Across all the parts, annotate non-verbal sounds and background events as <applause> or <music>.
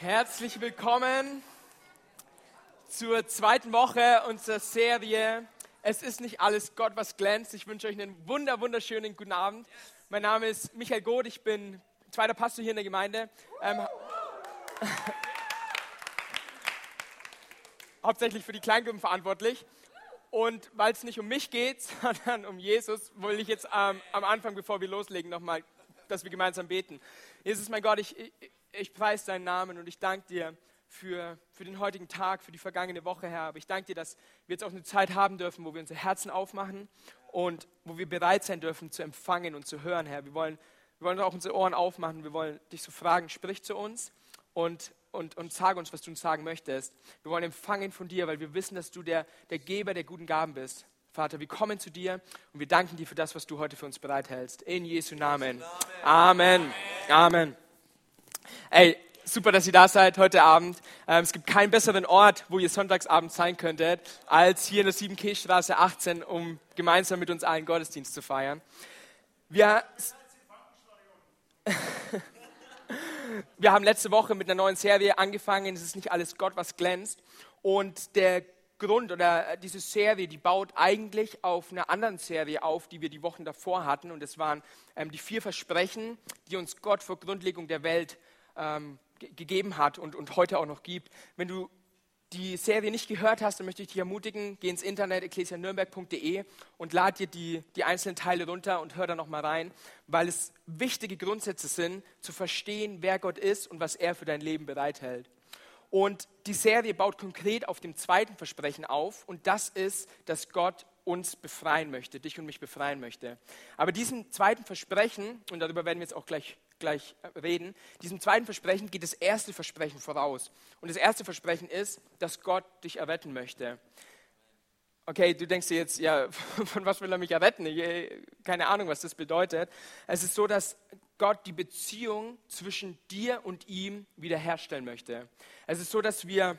Herzlich willkommen zur zweiten Woche unserer Serie Es ist nicht alles Gott, was glänzt. Ich wünsche euch einen wunder, wunderschönen guten Abend. Mein Name ist Michael Goth, ich bin zweiter Pastor hier in der Gemeinde. Ähm, <laughs> hauptsächlich für die Kleingruppen verantwortlich. Und weil es nicht um mich geht, <laughs> sondern um Jesus, will ich jetzt ähm, am Anfang, bevor wir loslegen, nochmal, dass wir gemeinsam beten. Jesus, mein Gott, ich, ich, ich preise deinen Namen und ich danke dir für, für den heutigen Tag, für die vergangene Woche, Herr. Aber ich danke dir, dass wir jetzt auch eine Zeit haben dürfen, wo wir unsere Herzen aufmachen und wo wir bereit sein dürfen zu empfangen und zu hören, Herr. Wir wollen, wir wollen auch unsere Ohren aufmachen. Wir wollen dich so fragen, sprich zu uns und, und, und sag uns, was du uns sagen möchtest. Wir wollen empfangen von dir, weil wir wissen, dass du der, der Geber der guten Gaben bist. Vater, wir kommen zu dir und wir danken dir für das, was du heute für uns bereithältst. In Jesu Namen. Amen. Amen. Ey, super, dass ihr da seid heute Abend. Ähm, es gibt keinen besseren Ort, wo ihr Sonntagsabend sein könntet, als hier in der 7K-Straße 18, um gemeinsam mit uns allen Gottesdienst zu feiern. Wir, <laughs> wir haben letzte Woche mit einer neuen Serie angefangen. Es ist nicht alles Gott, was glänzt. Und der Grund oder diese Serie, die baut eigentlich auf einer anderen Serie auf, die wir die Wochen davor hatten. Und es waren ähm, die vier Versprechen, die uns Gott vor Grundlegung der Welt ähm, gegeben hat und, und heute auch noch gibt. Wenn du die Serie nicht gehört hast, dann möchte ich dich ermutigen, geh ins Internet ecclesianürnberg.de und lad dir die, die einzelnen Teile runter und hör da nochmal rein, weil es wichtige Grundsätze sind, zu verstehen, wer Gott ist und was er für dein Leben bereithält. Und die Serie baut konkret auf dem zweiten Versprechen auf und das ist, dass Gott uns befreien möchte, dich und mich befreien möchte. Aber diesem zweiten Versprechen, und darüber werden wir jetzt auch gleich gleich äh, reden. Diesem zweiten Versprechen geht das erste Versprechen voraus. Und das erste Versprechen ist, dass Gott dich erretten möchte. Okay, du denkst dir jetzt, ja, <laughs> von was will er mich erretten? Ich, äh, keine Ahnung, was das bedeutet. Es ist so, dass Gott die Beziehung zwischen dir und ihm wiederherstellen möchte. Es ist so, dass wir,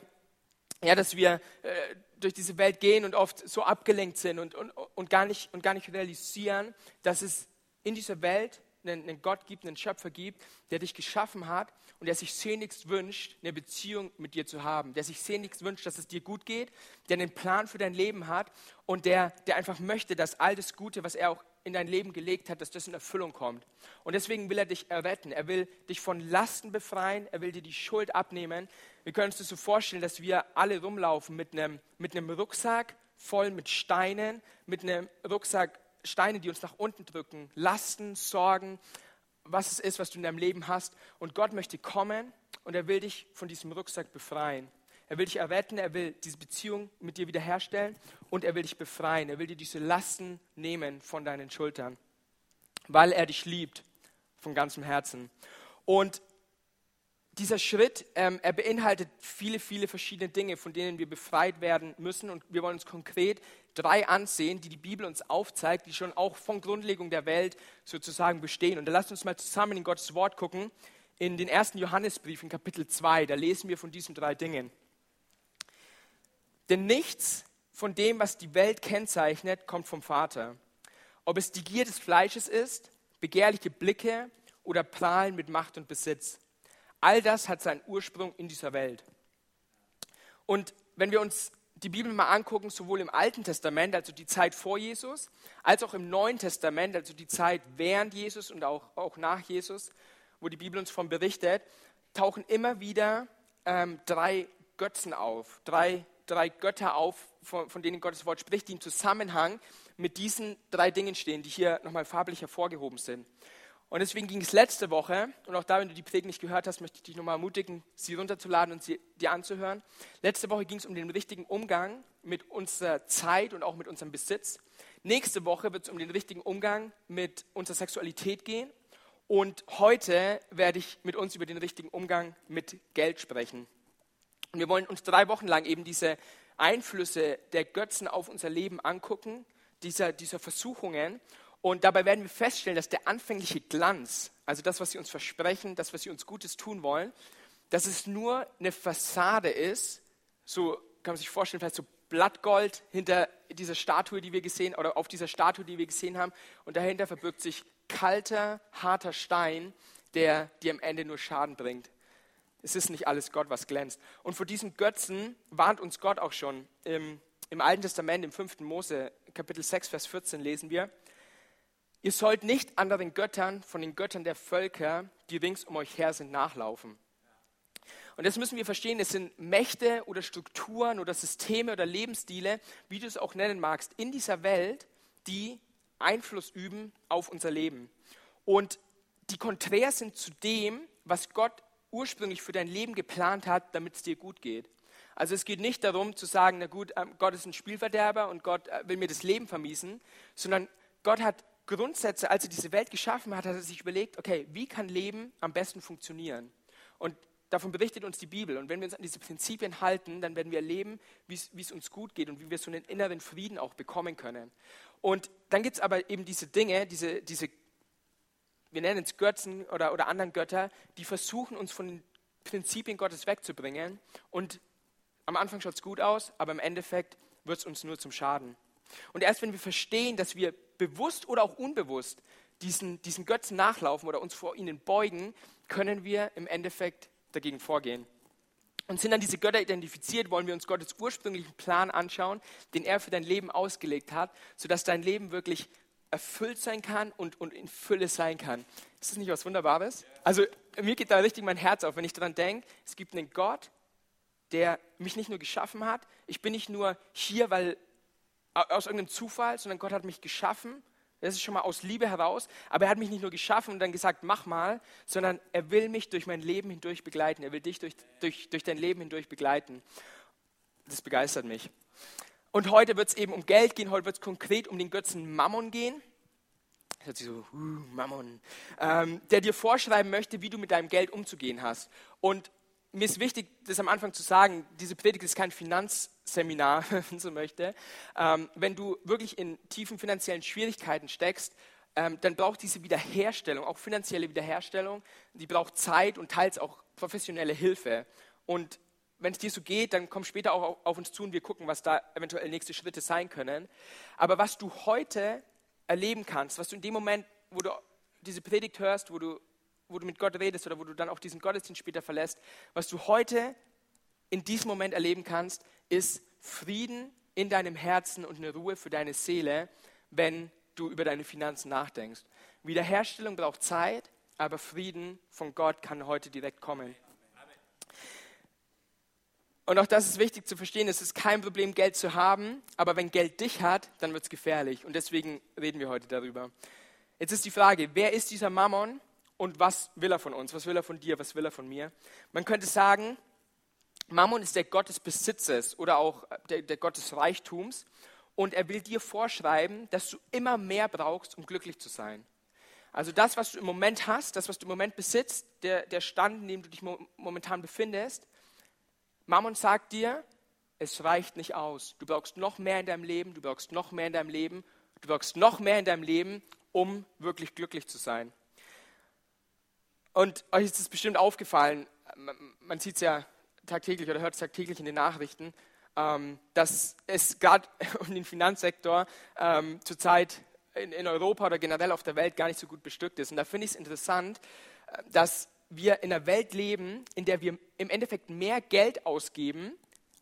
ja, dass wir äh, durch diese Welt gehen und oft so abgelenkt sind und, und, und, gar nicht, und gar nicht realisieren, dass es in dieser Welt einen, einen Gott gibt, einen Schöpfer gibt, der dich geschaffen hat und der sich sehnlichst wünscht, eine Beziehung mit dir zu haben, der sich sehnlichst wünscht, dass es dir gut geht, der einen Plan für dein Leben hat und der, der einfach möchte, dass all das Gute, was er auch in dein Leben gelegt hat, dass das in Erfüllung kommt. Und deswegen will er dich erretten. Er will dich von Lasten befreien. Er will dir die Schuld abnehmen. Wir können uns das so vorstellen, dass wir alle rumlaufen mit einem, mit einem Rucksack voll mit Steinen, mit einem Rucksack Steine, die uns nach unten drücken, Lasten, Sorgen, was es ist, was du in deinem Leben hast. Und Gott möchte kommen und er will dich von diesem Rucksack befreien. Er will dich erretten, er will diese Beziehung mit dir wiederherstellen und er will dich befreien. Er will dir diese Lasten nehmen von deinen Schultern, weil er dich liebt von ganzem Herzen. Und dieser Schritt, ähm, er beinhaltet viele, viele verschiedene Dinge, von denen wir befreit werden müssen. Und wir wollen uns konkret drei ansehen, die die Bibel uns aufzeigt, die schon auch von Grundlegung der Welt sozusagen bestehen. Und da lasst uns mal zusammen in Gottes Wort gucken. In den ersten Johannesbrief in Kapitel 2, da lesen wir von diesen drei Dingen. Denn nichts von dem, was die Welt kennzeichnet, kommt vom Vater. Ob es die Gier des Fleisches ist, begehrliche Blicke oder Prahlen mit Macht und Besitz. All das hat seinen Ursprung in dieser Welt. Und wenn wir uns die Bibel mal angucken, sowohl im Alten Testament, also die Zeit vor Jesus, als auch im Neuen Testament, also die Zeit während Jesus und auch, auch nach Jesus, wo die Bibel uns von berichtet, tauchen immer wieder ähm, drei Götzen auf, drei, drei Götter auf, von, von, denen Gottes Wort spricht, die im Zusammenhang mit diesen drei Dingen stehen, die hier nochmal farblich hervorgehoben sind. Und deswegen ging es letzte Woche, und auch da, wenn du die Predigt nicht gehört hast, möchte ich dich nochmal ermutigen, sie runterzuladen und sie dir anzuhören. Letzte Woche ging es um den richtigen Umgang mit unserer Zeit und auch mit unserem Besitz. Nächste Woche wird es um den richtigen Umgang mit unserer Sexualität gehen. Und heute werde ich mit uns über den richtigen Umgang mit Geld sprechen. Und wir wollen uns drei Wochen lang eben diese Einflüsse der Götzen auf unser Leben angucken, dieser, dieser Versuchungen und dabei werden wir feststellen, dass der anfängliche Glanz, also das, was sie uns versprechen, das, was sie uns Gutes tun wollen, dass es nur eine Fassade ist, so kann man sich vorstellen, vielleicht so Blattgold hinter dieser Statue, die wir gesehen, oder auf dieser Statue, die wir gesehen haben, und dahinter verbirgt sich kalter, harter Stein, der dir am Ende nur Schaden bringt. es ist nicht alles Gott, was glänzt. Und vor diesen Götzen warnt uns Gott auch schon. Im, Im Alten Testament, im 5. Mose, Kapitel 6, Vers 14 lesen wir, ihr sollt nicht anderen Göttern von den Göttern der Völker, die rings um euch her sind, nachlaufen. Und das müssen wir verstehen, es sind Mächte oder Strukturen oder Systeme oder Lebensstile, wie du es auch nennen magst, in dieser Welt, die Einfluss üben auf unser Leben. Und die konträr sind zu dem, was Gott ursprünglich für dein Leben geplant hat, damit es dir gut geht. Also es geht nicht darum zu sagen, na gut, ähm, Gott ist ein Spielverderber und Gott äh, will mir das Leben vermiesen, sondern Gott hat Grundsätze, als er diese Welt geschaffen hat, hat er sich überlegt, okay, wie kann Leben am besten funktionieren? Und Davon berichtet uns die Bibel. Und wenn wir uns an diese Prinzipien halten, dann werden wir erleben, wie es uns gut geht und wie wir so einen inneren Frieden auch bekommen können. Und dann gibt es aber eben diese Dinge, diese, diese wir nennen es Götzen oder, oder anderen Götter, die versuchen, uns von den Prinzipien Gottes wegzubringen. Und am Anfang schaut es gut aus, aber im Endeffekt wird es uns nur zum Schaden. Und erst wenn wir verstehen, dass wir bewusst oder auch unbewusst diesen, diesen Götzen nachlaufen oder uns vor ihnen beugen, können wir im Endeffekt dagegen vorgehen. Und sind dann diese Götter identifiziert, wollen wir uns Gottes ursprünglichen Plan anschauen, den er für dein Leben ausgelegt hat, sodass dein Leben wirklich erfüllt sein kann und, und in Fülle sein kann. Ist das nicht was Wunderbares? Also mir geht da richtig mein Herz auf, wenn ich daran denke, es gibt einen Gott, der mich nicht nur geschaffen hat. Ich bin nicht nur hier, weil aus irgendeinem Zufall, sondern Gott hat mich geschaffen das ist schon mal aus Liebe heraus. Aber er hat mich nicht nur geschaffen und dann gesagt, mach mal, sondern er will mich durch mein Leben hindurch begleiten. Er will dich durch, durch, durch dein Leben hindurch begleiten. Das begeistert mich. Und heute wird es eben um Geld gehen, heute wird es konkret um den Götzen Mammon gehen. Das hört sich so, uh, Mammon. Ähm, der dir vorschreiben möchte, wie du mit deinem Geld umzugehen hast. Und mir ist wichtig, das am Anfang zu sagen, diese Predigt ist kein Finanzseminar, <laughs> wenn so möchte. Ähm, wenn du wirklich in tiefen finanziellen Schwierigkeiten steckst, ähm, dann braucht diese Wiederherstellung, auch finanzielle Wiederherstellung, die braucht Zeit und teils auch professionelle Hilfe. Und wenn es dir so geht, dann komm später auch auf uns zu und wir gucken, was da eventuell nächste Schritte sein können. Aber was du heute erleben kannst, was du in dem Moment, wo du diese Predigt hörst, wo du wo du mit Gott redest oder wo du dann auch diesen Gottesdienst später verlässt, was du heute in diesem Moment erleben kannst, ist Frieden in deinem Herzen und eine Ruhe für deine Seele, wenn du über deine Finanzen nachdenkst. Wiederherstellung braucht Zeit, aber Frieden von Gott kann heute direkt kommen. Und auch das ist wichtig zu verstehen, es ist kein Problem, Geld zu haben, aber wenn Geld dich hat, dann wird es gefährlich. Und deswegen reden wir heute darüber. Jetzt ist die Frage, wer ist dieser Mammon und was will er von uns? Was will er von dir? Was will er von mir? Man könnte sagen, Mammon ist der Gott des Besitzes oder auch der, der Gott des Reichtums und er will dir vorschreiben, dass du immer mehr brauchst, um glücklich zu sein. Also das, was du im Moment hast, das, was du im Moment besitzt, der, der Stand, in dem du dich momentan befindest, Mammon sagt dir, es reicht nicht aus. Du brauchst noch mehr in deinem Leben, du brauchst noch mehr in deinem Leben, du brauchst noch mehr in deinem Leben, um wirklich glücklich zu sein. Und euch ist es bestimmt aufgefallen, man sieht es ja tagtäglich oder hört es tagtäglich in den Nachrichten, ähm, dass es gerade <laughs> um den Finanzsektor ähm, zurzeit in, Europa oder generell auf der Welt gar nicht so gut bestückt ist. Und da finde ich es interessant, äh, dass wir in einer Welt leben, in der wir im Endeffekt mehr Geld ausgeben,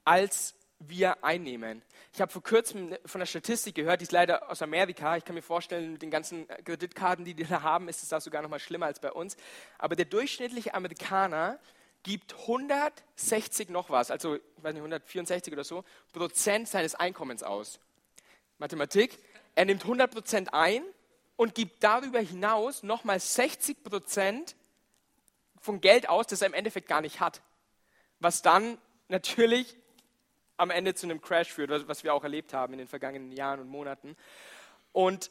als wir einnehmen. Ich habe vor kurzem von der Statistik gehört, die ist leider aus Amerika. Ich kann mir vorstellen, mit den ganzen Kreditkarten, die die da haben, ist es da sogar noch mal schlimmer als bei uns. Aber der durchschnittliche Amerikaner gibt 160 noch was, also ich weiß nicht, 164 oder so, Prozent seines Einkommens aus. Mathematik. Er nimmt 100 Prozent ein und gibt darüber hinaus nochmal 60 Prozent von Geld aus, das er im Endeffekt gar nicht hat. Was dann natürlich am Ende zu einem Crash führt, was wir auch erlebt haben in den vergangenen Jahren und Monaten. Und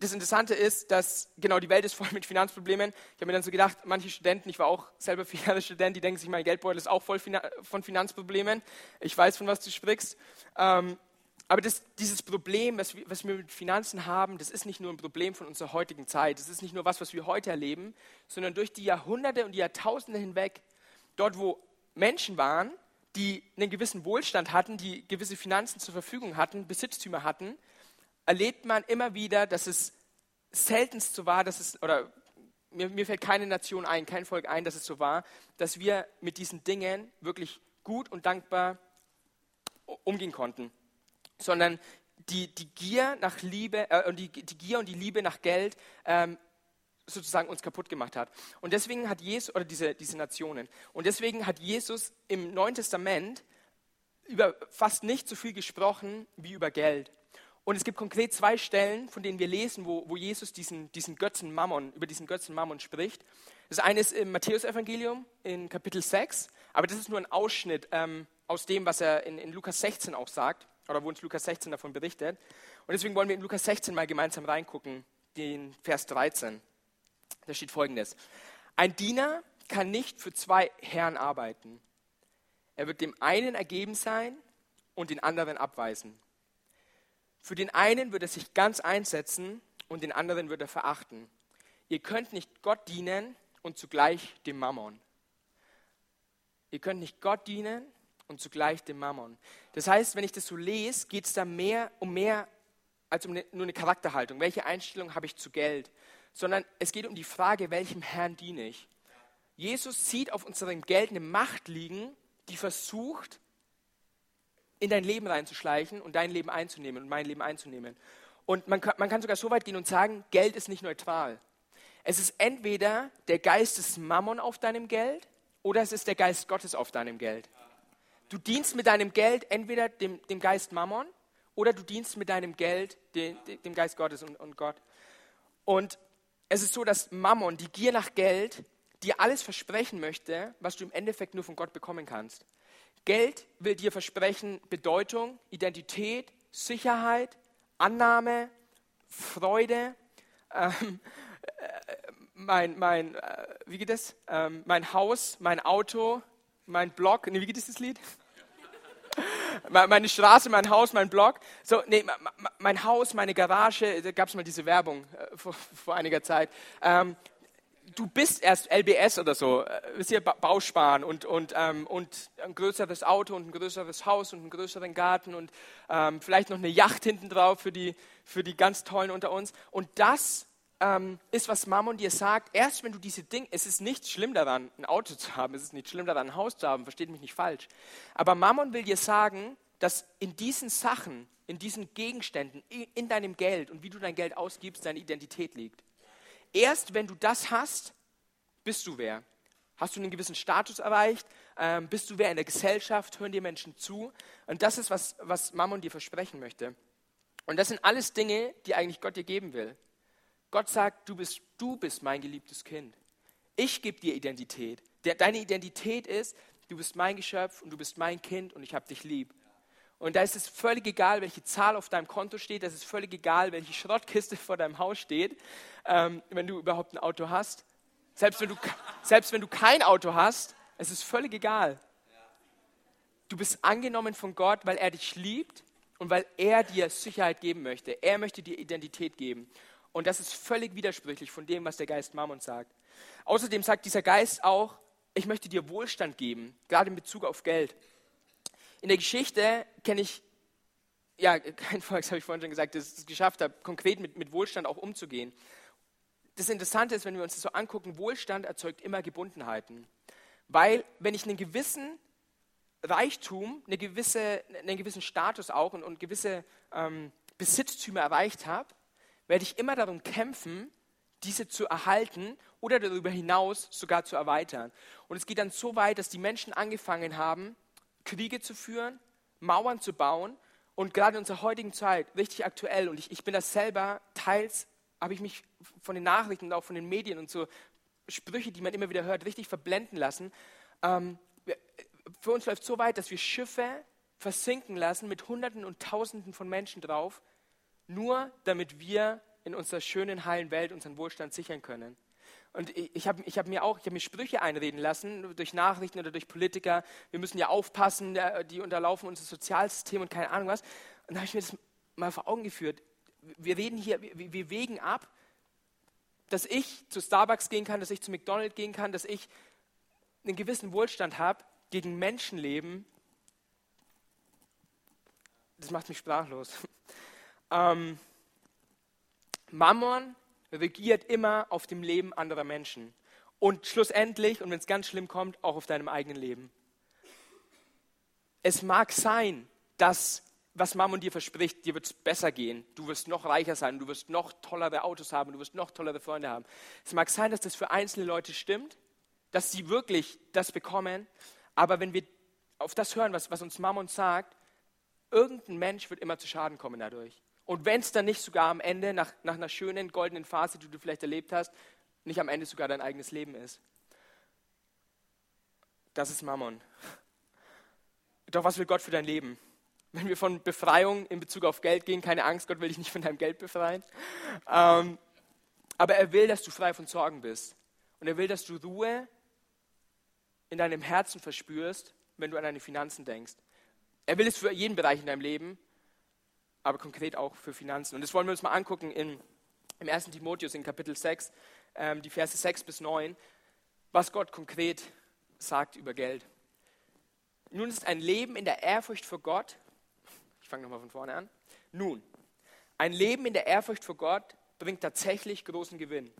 das Interessante ist, dass genau die Welt ist voll <laughs> mit Finanzproblemen. Ich habe mir dann so gedacht, manche Studenten, ich war auch selber <laughs> Finanzstudent, die denken sich, mein Geldbeutel ist auch voll von Finanzproblemen. Ich weiß, von was du sprichst. Ähm, aber das, dieses Problem, was wir, was wir mit Finanzen haben, das ist nicht nur ein Problem von unserer heutigen Zeit. Das ist nicht nur was, was wir heute erleben, sondern durch die Jahrhunderte und die Jahrtausende hinweg, dort wo Menschen waren, die einen gewissen Wohlstand hatten, die gewisse Finanzen zur Verfügung hatten, Besitztümer hatten, erlebt man immer wieder, dass es seltenst so war, dass es, oder mir, mir fällt keine Nation ein, kein Volk ein, dass es so war, dass wir mit diesen Dingen wirklich gut und dankbar umgehen konnten, sondern die, die Gier nach Liebe äh, und die, die Gier und die Liebe nach Geld ähm, sozusagen uns kaputt gemacht hat. Und deswegen hat Jesus, oder diese, diese Nationen, und deswegen hat Jesus im Neuen Testament über fast nicht so viel gesprochen wie über Geld. Und es gibt konkret zwei Stellen, von denen wir lesen, wo, wo Jesus diesen, diesen Götzen Mammon, über diesen Götzen Mammon spricht. Das eine ist im Matthäusevangelium in Kapitel 6, aber das ist nur ein Ausschnitt ähm, aus dem, was er in, in Lukas 16 auch sagt, oder wo uns Lukas 16 davon berichtet. Und deswegen wollen wir in Lukas 16 mal gemeinsam reingucken, den Vers 13. Da steht folgendes. Ein Diener kann nicht für zwei Herren arbeiten. Er wird dem einen ergeben sein und den anderen abweisen. Für den einen wird er sich ganz einsetzen und den anderen wird er verachten. Ihr könnt nicht Gott dienen und zugleich dem Mammon. Ihr könnt nicht Gott dienen und zugleich dem Mammon. Das heißt, wenn ich das so lese, geht es da mehr um mehr als um eine, nur eine Charakterhaltung. Welche Einstellung habe ich zu Geld? Sondern es geht um die Frage, welchem Herrn diene ich? Jesus sieht auf unserem Geld eine Macht liegen, die versucht, in dein Leben reinzuschleichen und dein Leben einzunehmen und mein Leben einzunehmen. Und man kann, man kann sogar so weit gehen und sagen, Geld ist nicht neutral. Es ist entweder der Geist des Mammon auf deinem Geld oder es ist der Geist Gottes auf deinem Geld. Du dienst mit deinem Geld entweder dem, dem Geist Mammon oder du dienst mit deinem Geld dem, dem Geist Gottes und, und Gott. Und es ist so, dass Mammon, die Gier nach Geld, dir alles versprechen möchte, was du im Endeffekt nur von Gott bekommen kannst. Geld will dir versprechen Bedeutung, Identität, Sicherheit, Annahme, Freude. Ähm, äh, mein, mein, äh, wie geht das? Ähm, mein Haus, mein Auto, mein Blog. Nee, wie geht das Lied? Meine Straße, mein Haus, mein Blog. So, nee, mein Haus, meine Garage, da gab es mal diese Werbung äh, vor, vor, einiger Zeit. Ähm, du bist erst LBS oder so, äh, wisst ihr, Bausparen und, und, ähm, und ein größeres Auto und ein größeres Haus und einen größeren Garten und ähm, vielleicht noch eine Yacht hinten drauf für die, für die ganz Tollen unter uns. Und das ähm, ist, was Mammon dir sagt. Erst wenn du diese Dinge, es ist nicht schlimm daran, ein Auto zu haben, es ist nicht schlimm daran, ein Haus zu haben, versteht mich nicht falsch. Aber Mammon will dir sagen, dass in diesen Sachen, in diesen Gegenständen, in deinem Geld und wie du dein Geld ausgibst, deine Identität liegt. Erst wenn du das hast, bist du wer. Hast du einen gewissen Status erreicht? Ähm, bist du wer in der Gesellschaft? Hören dir Menschen zu? Und das ist, was, was Mammon dir versprechen möchte. Und das sind alles Dinge, die eigentlich Gott dir geben will. Gott sagt, du bist, du bist mein geliebtes Kind. Ich gebe dir Identität. deine Identität ist, du bist mein Geschöpf und du bist mein Kind und ich habe dich lieb. Und da ist es völlig egal, welche Zahl auf deinem Konto steht, es ist völlig egal, welche Schrottkiste vor deinem Haus steht, ähm, wenn du überhaupt ein Auto hast. Selbst wenn, du, selbst wenn du kein Auto hast, es ist völlig egal. Du bist angenommen von Gott, weil er dich liebt und weil er dir Sicherheit geben möchte. Er möchte dir Identität geben. Und das ist völlig widersprüchlich von dem, was der Geist Mammon sagt. Außerdem sagt dieser Geist auch, ich möchte dir Wohlstand geben, gerade in Bezug auf Geld. In der Geschichte kenne ich ja <laughs> kein Volk, habe ich vorhin schon gesagt, das es geschafft hat, konkret mit, mit Wohlstand auch umzugehen. Das Interessante ist, wenn wir uns das so angucken, Wohlstand erzeugt immer Gebundenheiten. Weil wenn ich einen gewissen Reichtum, eine gewisse, einen gewissen Status auch und, und gewisse ähm, Besitztümer erreicht habe, werde ich immer darum kämpfen, diese zu erhalten oder darüber hinaus sogar zu erweitern. Und es geht dann so weit, dass die Menschen angefangen haben, Kriege zu führen, Mauern zu bauen und gerade in unserer heutigen Zeit richtig aktuell. Und ich, ich bin das selber, teils habe ich mich von den Nachrichten und auch von den Medien und so Sprüche, die man immer wieder hört, richtig verblenden lassen. Ähm, für uns läuft so weit, dass wir Schiffe versinken lassen mit Hunderten und Tausenden von Menschen drauf, nur damit wir in unserer schönen, heilen Welt unseren Wohlstand sichern können. Und ich habe ich hab mir auch, ich habe mir Sprüche einreden lassen durch Nachrichten oder durch Politiker. Wir müssen ja aufpassen, die unterlaufen unser Sozialsystem und keine Ahnung was. Und da habe ich mir das mal vor Augen geführt. Wir reden hier, wir, wir wägen ab, dass ich zu Starbucks gehen kann, dass ich zu McDonald's gehen kann, dass ich einen gewissen Wohlstand habe gegen Menschenleben. Das macht mich sprachlos. Ähm, Mammon regiert immer auf dem Leben anderer Menschen. Und schlussendlich, und wenn es ganz schlimm kommt, auch auf deinem eigenen Leben. Es mag sein, dass was Mammon dir verspricht, dir wird es besser gehen. Du wirst noch reicher sein, du wirst noch tollere Autos haben, du wirst noch tollere Freunde haben. Es mag sein, dass das für einzelne Leute stimmt, dass sie wirklich das bekommen, aber wenn wir auf das hören, was, was uns Mammon sagt, irgendein Mensch wird immer zu Schaden kommen dadurch. Und wenn es dann nicht sogar am Ende, nach, nach einer schönen goldenen Phase, die du vielleicht erlebt hast, nicht am Ende sogar dein eigenes Leben ist. Das ist Mammon. Doch was will Gott für dein Leben? Wenn wir von Befreiung in Bezug auf Geld gehen, keine Angst, Gott will dich nicht von deinem Geld befreien. Ähm, aber er will, dass du frei von Sorgen bist. Und er will, dass du Ruhe in deinem Herzen verspürst, wenn du an deine Finanzen denkst. Er will es für jeden Bereich in deinem Leben, aber konkret auch für Finanzen. Und das wollen wir uns mal angucken in, im 1. Timotheus in Kapitel 6, ähm, die Verse 6 bis 9, was Gott konkret sagt über Geld. Nun ist ein Leben in der Ehrfurcht vor Gott, ich fange nochmal von vorne an, nun, ein Leben in der Ehrfurcht vor Gott bringt tatsächlich großen Gewinn.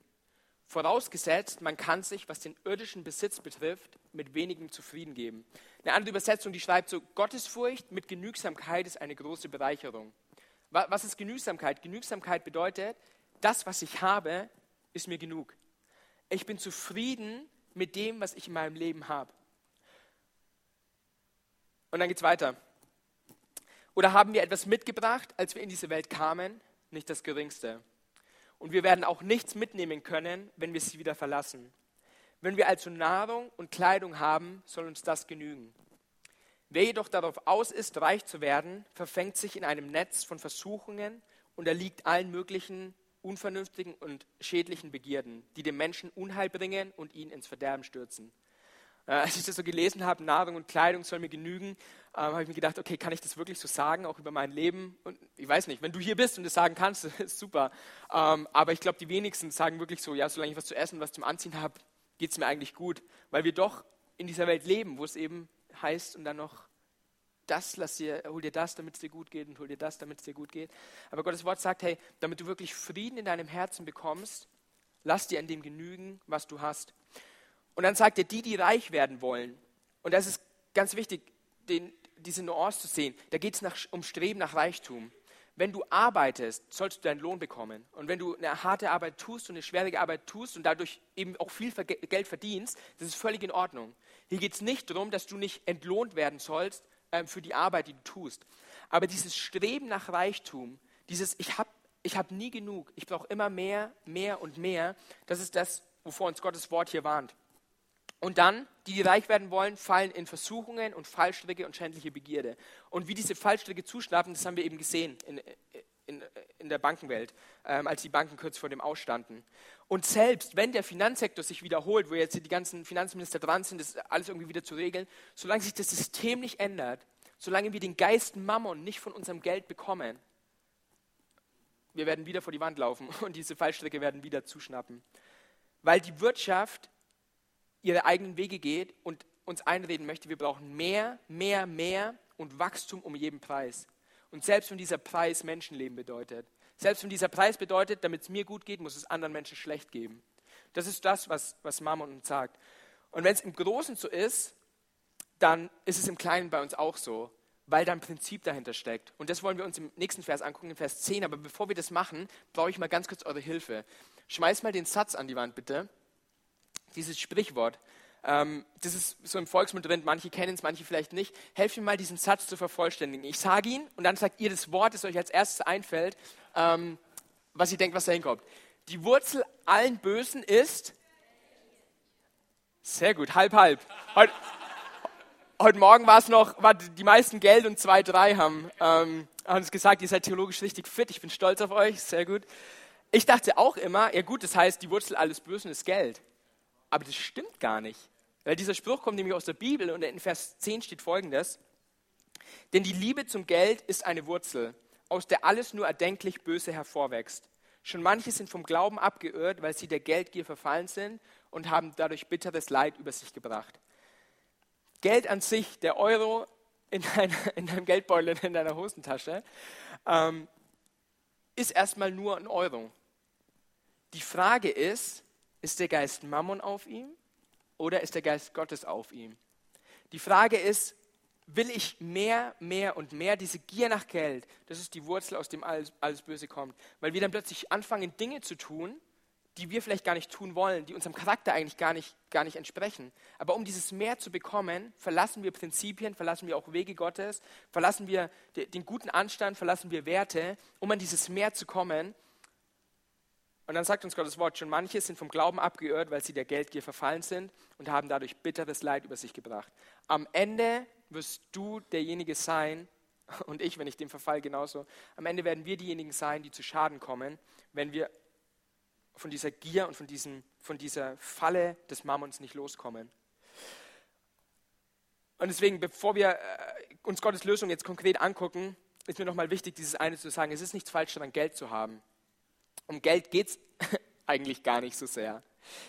Vorausgesetzt, man kann sich, was den irdischen Besitz betrifft, mit wenigem zufrieden geben. Eine andere Übersetzung, die schreibt so, Gottesfurcht mit Genügsamkeit ist eine große Bereicherung. Was ist Genügsamkeit? Genügsamkeit bedeutet, das, was ich habe, ist mir genug. Ich bin zufrieden mit dem, was ich in meinem Leben habe. Und dann geht es weiter. Oder haben wir etwas mitgebracht, als wir in diese Welt kamen? Nicht das Geringste. Und wir werden auch nichts mitnehmen können, wenn wir sie wieder verlassen. Wenn wir also Nahrung und Kleidung haben, soll uns das genügen. Wer jedoch darauf aus ist, reich zu werden, verfängt sich in einem Netz von Versuchungen und erliegt allen möglichen unvernünftigen und schädlichen Begierden, die dem Menschen Unheil bringen und ihn ins Verderben stürzen. Äh, als ich das so gelesen habe, Nahrung und Kleidung soll mir genügen, äh, habe ich mir gedacht, okay, kann ich das wirklich so sagen, auch über mein Leben? Und ich weiß nicht, wenn du hier bist und das sagen kannst, <laughs> ist super. Ähm, aber ich glaube, die wenigsten sagen wirklich so, ja, solange ich was zu essen, was zum Anziehen habe, geht es mir eigentlich gut. Weil wir doch in dieser Welt leben, wo es eben heißt und dann noch das, lass dir, hol dir das, damit es dir gut geht und hol dir das, damit es dir gut geht. Aber Gottes Wort sagt, hey, damit du wirklich Frieden in deinem Herzen bekommst, lass dir an dem genügen, was du hast. Und dann sagt er, die, die reich werden wollen, und das ist ganz wichtig, den, diese Nuance zu sehen, da geht es um Streben nach Reichtum. Wenn du arbeitest, sollst du deinen Lohn bekommen. Und wenn du eine harte Arbeit tust und eine schwierige Arbeit tust und dadurch eben auch viel Geld verdienst, das ist völlig in Ordnung. Hier geht es nicht darum, dass du nicht entlohnt werden sollst ähm, für die Arbeit, die du tust. Aber dieses Streben nach Reichtum, dieses Ich habe ich hab nie genug, ich brauche immer mehr, mehr und mehr, das ist das, wovor uns Gottes Wort hier warnt. Und dann, die, die reich werden wollen, fallen in Versuchungen und Fallstricke und schändliche Begierde. Und wie diese Fallstricke zuschnappen, das haben wir eben gesehen in, in, in der Bankenwelt, ähm, als die Banken kurz vor dem Ausstanden. Und selbst wenn der Finanzsektor sich wiederholt, wo jetzt die ganzen Finanzminister dran sind, das alles irgendwie wieder zu regeln, solange sich das System nicht ändert, solange wir den Geist Mammon nicht von unserem Geld bekommen, wir werden wieder vor die Wand laufen <laughs> und diese Fallstricke werden wieder zuschnappen. Weil die Wirtschaft ihre eigenen Wege geht und uns einreden möchte, wir brauchen mehr, mehr, mehr und Wachstum um jeden Preis. Und selbst wenn dieser Preis Menschenleben bedeutet, selbst wenn dieser Preis bedeutet, damit es mir gut geht, muss es anderen Menschen schlecht geben. Das ist das, was, was Mammon uns sagt. Und wenn es im Großen so ist, dann ist es im Kleinen bei uns auch so, weil da ein Prinzip dahinter steckt. Und das wollen wir uns im nächsten Vers angucken, in Vers 10. Aber bevor wir das machen, brauche ich mal ganz kurz eure Hilfe. Schmeiß mal den Satz an die Wand, bitte dieses Sprichwort. Ähm, das ist so im Volksmund drin, manche kennen es, manche vielleicht nicht. Helft mir mal, diesen Satz zu vervollständigen. Ich sage ihn und dann sagt ihr das Wort, das euch als erstes einfällt, ähm, was ihr denkt, was da hinkommt. Die Wurzel allen Bösen ist. Sehr gut, halb, halb. Heute, heute Morgen war es noch, war die meisten Geld und zwei, drei haben, ähm, haben uns gesagt, ihr seid theologisch richtig fit, ich bin stolz auf euch, sehr gut. Ich dachte auch immer, ja gut, das heißt, die Wurzel alles Bösen ist Geld. Aber das stimmt gar nicht. Weil dieser Spruch kommt nämlich aus der Bibel und in Vers 10 steht folgendes. Denn die Liebe zum Geld ist eine Wurzel, aus der alles nur erdenklich Böse hervorwächst. Schon manche sind vom Glauben abgeirrt, weil sie der Geldgier verfallen sind und haben dadurch bitteres Leid über sich gebracht. Geld an sich, der Euro in, dein, in deinem Geldbeutel, in deiner Hosentasche, ähm, ist erstmal nur ein Euro. Die Frage ist, ist der Geist Mammon auf ihm oder ist der Geist Gottes auf ihm? Die Frage ist, will ich mehr, mehr und mehr diese Gier nach Geld, das ist die Wurzel, aus dem alles, alles Böse kommt, weil wir dann plötzlich anfangen, Dinge zu tun, die wir vielleicht gar nicht tun wollen, die unserem Charakter eigentlich gar nicht, gar nicht entsprechen. Aber um dieses Mehr zu bekommen, verlassen wir Prinzipien, verlassen wir auch Wege Gottes, verlassen wir den guten Anstand, verlassen wir Werte, um an dieses Mehr zu kommen. Und dann sagt uns Gottes Wort, schon manche sind vom Glauben abgeirrt, weil sie der Geldgier verfallen sind und haben dadurch bitteres Leid über sich gebracht. Am Ende wirst du derjenige sein, <laughs> und ich, wenn ich den Verfall genauso, am Ende werden wir diejenigen sein, die zu Schaden kommen, wenn wir von dieser Gier und von, diesem, von dieser Falle des Mammons nicht loskommen. Und deswegen, bevor wir äh, uns Gottes Lösung jetzt konkret angucken, ist mir nochmal wichtig, dieses eine zu sagen, es ist nichts falsch daran, Geld zu haben. Um Geld geht es <laughs> eigentlich gar nicht so sehr.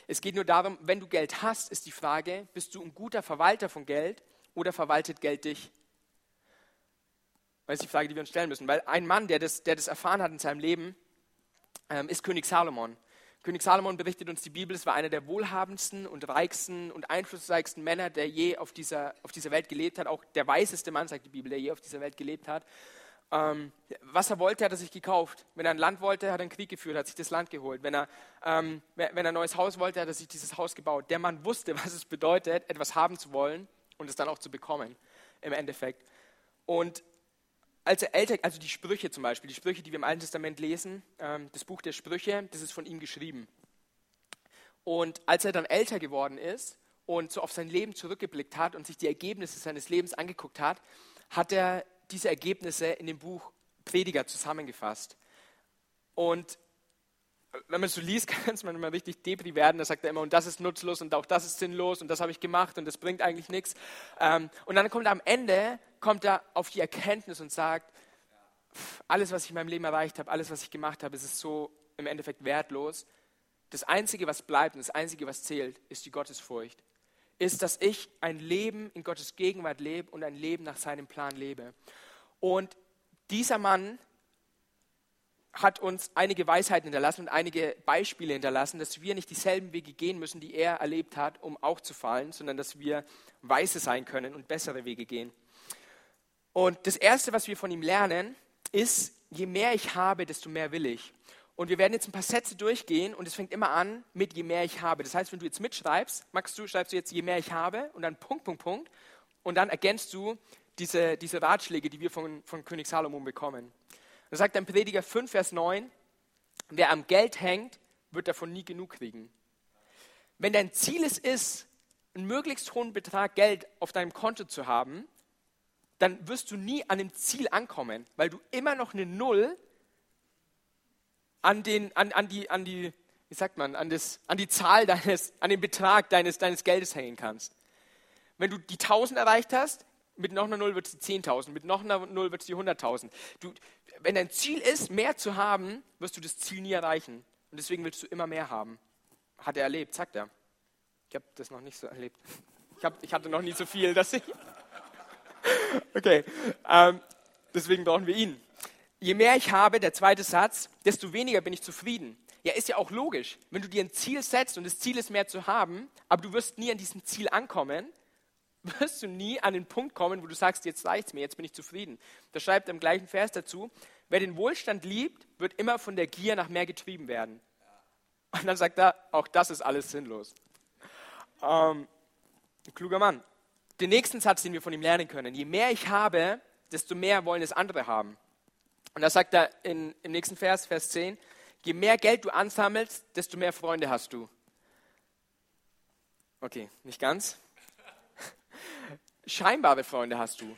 Es geht nur darum, wenn du Geld hast, ist die Frage, bist du ein guter Verwalter von Geld oder verwaltet Geld dich? Das ist die Frage, die wir uns stellen müssen. Weil ein Mann, der das, der das erfahren hat in seinem Leben, ähm, ist König Salomon. König Salomon berichtet uns die Bibel, es war einer der wohlhabendsten und reichsten und einflussreichsten Männer, der je auf dieser, auf dieser Welt gelebt hat. Auch der weiseste Mann, sagt die Bibel, der je auf dieser Welt gelebt hat. Ähm, was er wollte, hat er sich gekauft. Wenn er ein Land wollte, hat er einen Krieg geführt, hat sich das Land geholt. Wenn er, ähm, wenn er ein neues Haus wollte, hat er sich dieses Haus gebaut. Der Mann wusste, <laughs> was es bedeutet, etwas haben zu wollen und es dann auch zu bekommen, im Endeffekt. Und als er älter, also die Sprüche zum Beispiel, die Sprüche, die wir im Alten Testament lesen, ähm, das Buch der Sprüche, das ist von ihm geschrieben. Und als er dann älter geworden ist und so auf sein Leben zurückgeblickt hat und sich die Ergebnisse seines Lebens angeguckt hat, hat er diese Ergebnisse in dem Buch Prediger zusammengefasst. Und wenn man es so liest, <laughs> kann es manchmal richtig depri werden. Da sagt er immer, und das ist nutzlos und auch das ist sinnlos und das habe ich gemacht und das bringt eigentlich nichts. Ähm, und dann kommt er am Ende, kommt er auf die Erkenntnis und sagt, alles, was ich in meinem Leben erreicht habe, alles, was ich gemacht habe, ist so im Endeffekt wertlos. Das Einzige, was bleibt und das Einzige, was zählt, ist die Gottesfurcht. Ist, dass ich ein Leben in Gottes Gegenwart lebe und ein Leben nach seinem Plan lebe. Und dieser Mann hat uns einige Weisheiten hinterlassen und einige Beispiele hinterlassen, dass wir nicht dieselben Wege gehen müssen, die er erlebt hat, um auch zu fallen, sondern dass wir weise sein können und bessere Wege gehen. Und das Erste, was wir von ihm lernen, ist, je mehr ich habe, desto mehr will ich. Und wir werden jetzt ein paar Sätze durchgehen und es fängt immer an mit je mehr ich habe. Das heißt, wenn du jetzt mitschreibst, magst du, schreibst du jetzt je mehr ich habe und dann Punkt, Punkt, Punkt und dann ergänzt du diese, diese Ratschläge, die wir von, von König Salomon bekommen. Da sagt ein Prediger 5, Vers 9, wer am Geld hängt, wird davon nie genug kriegen. Wenn dein Ziel es ist, einen möglichst hohen Betrag Geld auf deinem Konto zu haben, dann wirst du nie an dem Ziel ankommen, weil du immer noch eine Null an, den, an, an, die, an die, wie sagt man, an, das, an die Zahl deines, an den Betrag deines, deines Geldes hängen kannst. Wenn du die 1000 erreicht hast, mit noch einer Null wird es die 10.000, mit noch einer Null wird es die 100.000. wenn dein Ziel ist, mehr zu haben, wirst du das Ziel nie erreichen. Und deswegen willst du immer mehr haben. Hat er erlebt, sagt er. Ich habe das noch nicht so erlebt. Ich, hab, ich hatte noch nie so viel, dass ich. <laughs> okay, ähm, deswegen brauchen wir ihn. Je mehr ich habe, der zweite Satz, desto weniger bin ich zufrieden. Ja, ist ja auch logisch. Wenn du dir ein Ziel setzt und das Ziel ist mehr zu haben, aber du wirst nie an diesem Ziel ankommen, <laughs> wirst du nie an den Punkt kommen, wo du sagst, jetzt reicht es mir, jetzt bin ich zufrieden. Da schreibt im gleichen Vers dazu, wer den Wohlstand liebt, wird immer von der Gier nach mehr getrieben werden. Und dann sagt er, auch das ist alles sinnlos. Ähm, kluger Mann. Den nächsten Satz, den wir von ihm lernen können, je mehr ich habe, desto mehr wollen es andere haben. Und da sagt er in, im nächsten Vers, Vers 10, je mehr Geld du ansammelst, desto mehr Freunde hast du. Okay, nicht ganz <laughs> scheinbare Freunde hast du.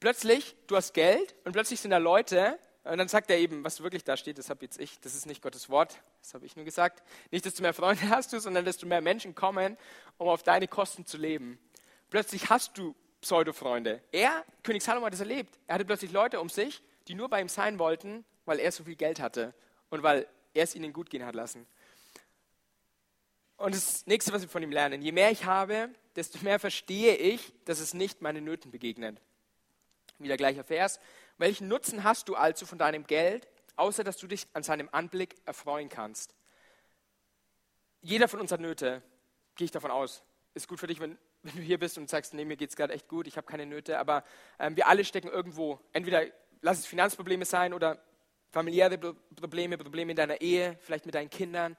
Plötzlich, du hast Geld und plötzlich sind da Leute, und dann sagt er eben, was wirklich da steht, das habe jetzt ich, das ist nicht Gottes Wort, das habe ich nur gesagt. Nicht, du mehr Freunde <laughs> hast, du, sondern du mehr Menschen kommen, um auf deine Kosten zu leben. Plötzlich hast du Pseudo-Freunde. Er, König Salomo, hat das erlebt. Er hatte plötzlich Leute um sich, die nur bei ihm sein wollten, weil er so viel Geld hatte und weil er es ihnen gut gehen hat lassen. Und das nächste, was wir von ihm lernen, je mehr ich habe, desto mehr verstehe ich, dass es nicht meinen Nöten begegnet. Wieder gleicher Vers. Welchen Nutzen hast du also von deinem Geld, außer dass du dich an seinem Anblick erfreuen kannst? jeder von uns hat Nöte, gehe ich davon aus. Ist gut für dich, wenn, wenn du hier bist und sagst, nee, mir geht es gerade echt gut, ich habe keine Nöte. Aber ähm, wir alle stecken irgendwo, entweder lass es Finanzprobleme sein oder familiäre Probleme, Probleme in deiner Ehe, vielleicht mit deinen Kindern,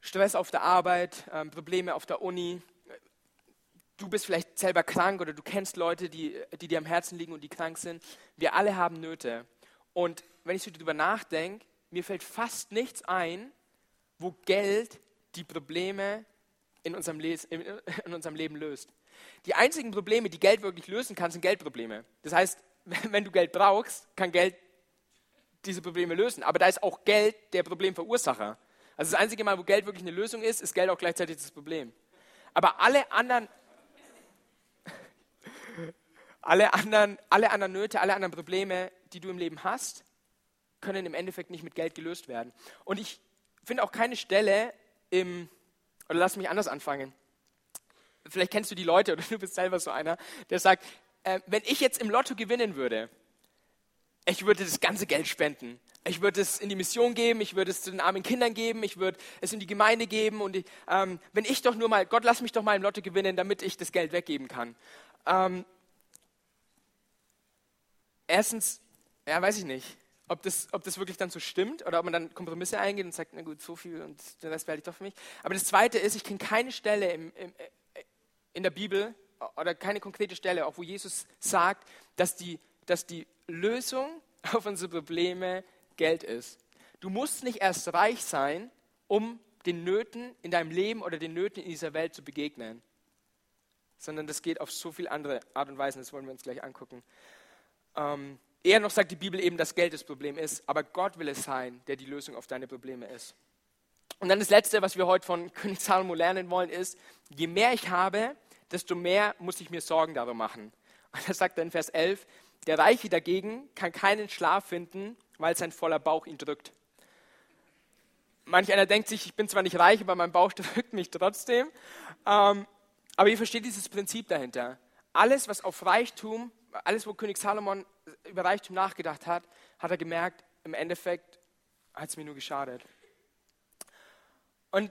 Stress auf der Arbeit, ähm, Probleme auf der Uni. Du bist vielleicht selber krank oder du kennst Leute, die, die dir am Herzen liegen und die krank sind. Wir alle haben Nöte. Und wenn ich so darüber nachdenke, mir fällt fast nichts ein, wo Geld die Probleme in unserem, in unserem Leben löst. Die einzigen Probleme, die Geld wirklich lösen kann, sind Geldprobleme. Das heißt, <laughs> wenn du Geld brauchst, kann Geld diese Probleme lösen. Aber da ist auch Geld der Problemverursacher. Also das einzige Mal, wo Geld wirklich eine Lösung ist, ist Geld auch gleichzeitig das Problem. Aber alle anderen, <laughs> alle anderen, alle anderen Nöte, alle anderen Probleme, die du im Leben hast, können im Endeffekt nicht mit Geld gelöst werden. Und ich finde auch keine Stelle im, oder lass mich anders anfangen. Vielleicht kennst du die Leute <laughs> oder du bist selber so einer, der sagt, äh, wenn ich jetzt im Lotto gewinnen würde, ich würde das ganze Geld spenden. Ich würde es in die Mission geben, ich würde es zu den armen Kindern geben, ich würde es in die Gemeinde geben und ich, ähm, wenn ich doch nur mal, Gott lass mich doch mal im Lotto gewinnen, damit ich das Geld weggeben kann. Ähm, erstens, ja, weiß ich nicht, ob das, ob das wirklich dann so stimmt oder ob man dann Kompromisse eingeht und sagt, na gut, so viel und den Rest behalte ich doch für mich. Aber das Zweite ist, ich kenne keine Stelle im, im, in der Bibel oder keine konkrete Stelle, auch wo Jesus sagt, dass die, dass die Lösung <laughs> auf unsere Probleme Geld ist. Du musst nicht erst reich sein, um den Nöten in deinem Leben oder den Nöten in dieser Welt zu begegnen, sondern das geht auf so viele andere Art und Weisen, das wollen wir uns gleich angucken. Ähm, eher noch sagt die Bibel eben, dass Geld das Problem ist, aber Gott will es sein, der die Lösung auf deine Probleme ist. Und dann das Letzte, was wir heute von <laughs> König Salomo lernen wollen, ist, je mehr ich habe, desto mehr muss ich mir Sorgen darum machen. Und das sagt er in Vers 11, der Reiche dagegen kann keinen Schlaf finden, weil sein voller Bauch ihn drückt. Manch einer denkt sich, ich bin zwar nicht reich, aber mein Bauch <laughs> drückt mich trotzdem. Ähm, aber ihr versteht dieses Prinzip dahinter. Alles, was auf Reichtum, alles, wo König Salomon über Reichtum nachgedacht hat, hat er gemerkt, im Endeffekt hat es mir nur geschadet. Und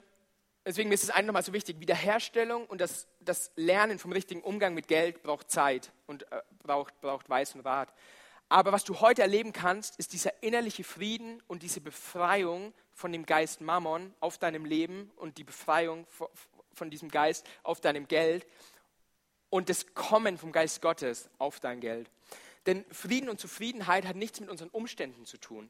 deswegen ist es einfach nochmal so wichtig, Wiederherstellung und das, das Lernen vom richtigen Umgang mit Geld braucht Zeit und äh, braucht, braucht und Rat. Aber was du heute erleben kannst, ist dieser innerliche Frieden und diese Befreiung von dem Geist Mammon auf deinem Leben und die Befreiung von diesem Geist auf deinem Geld und das Kommen vom Geist Gottes auf dein Geld. Denn Frieden und Zufriedenheit hat nichts mit unseren Umständen zu tun.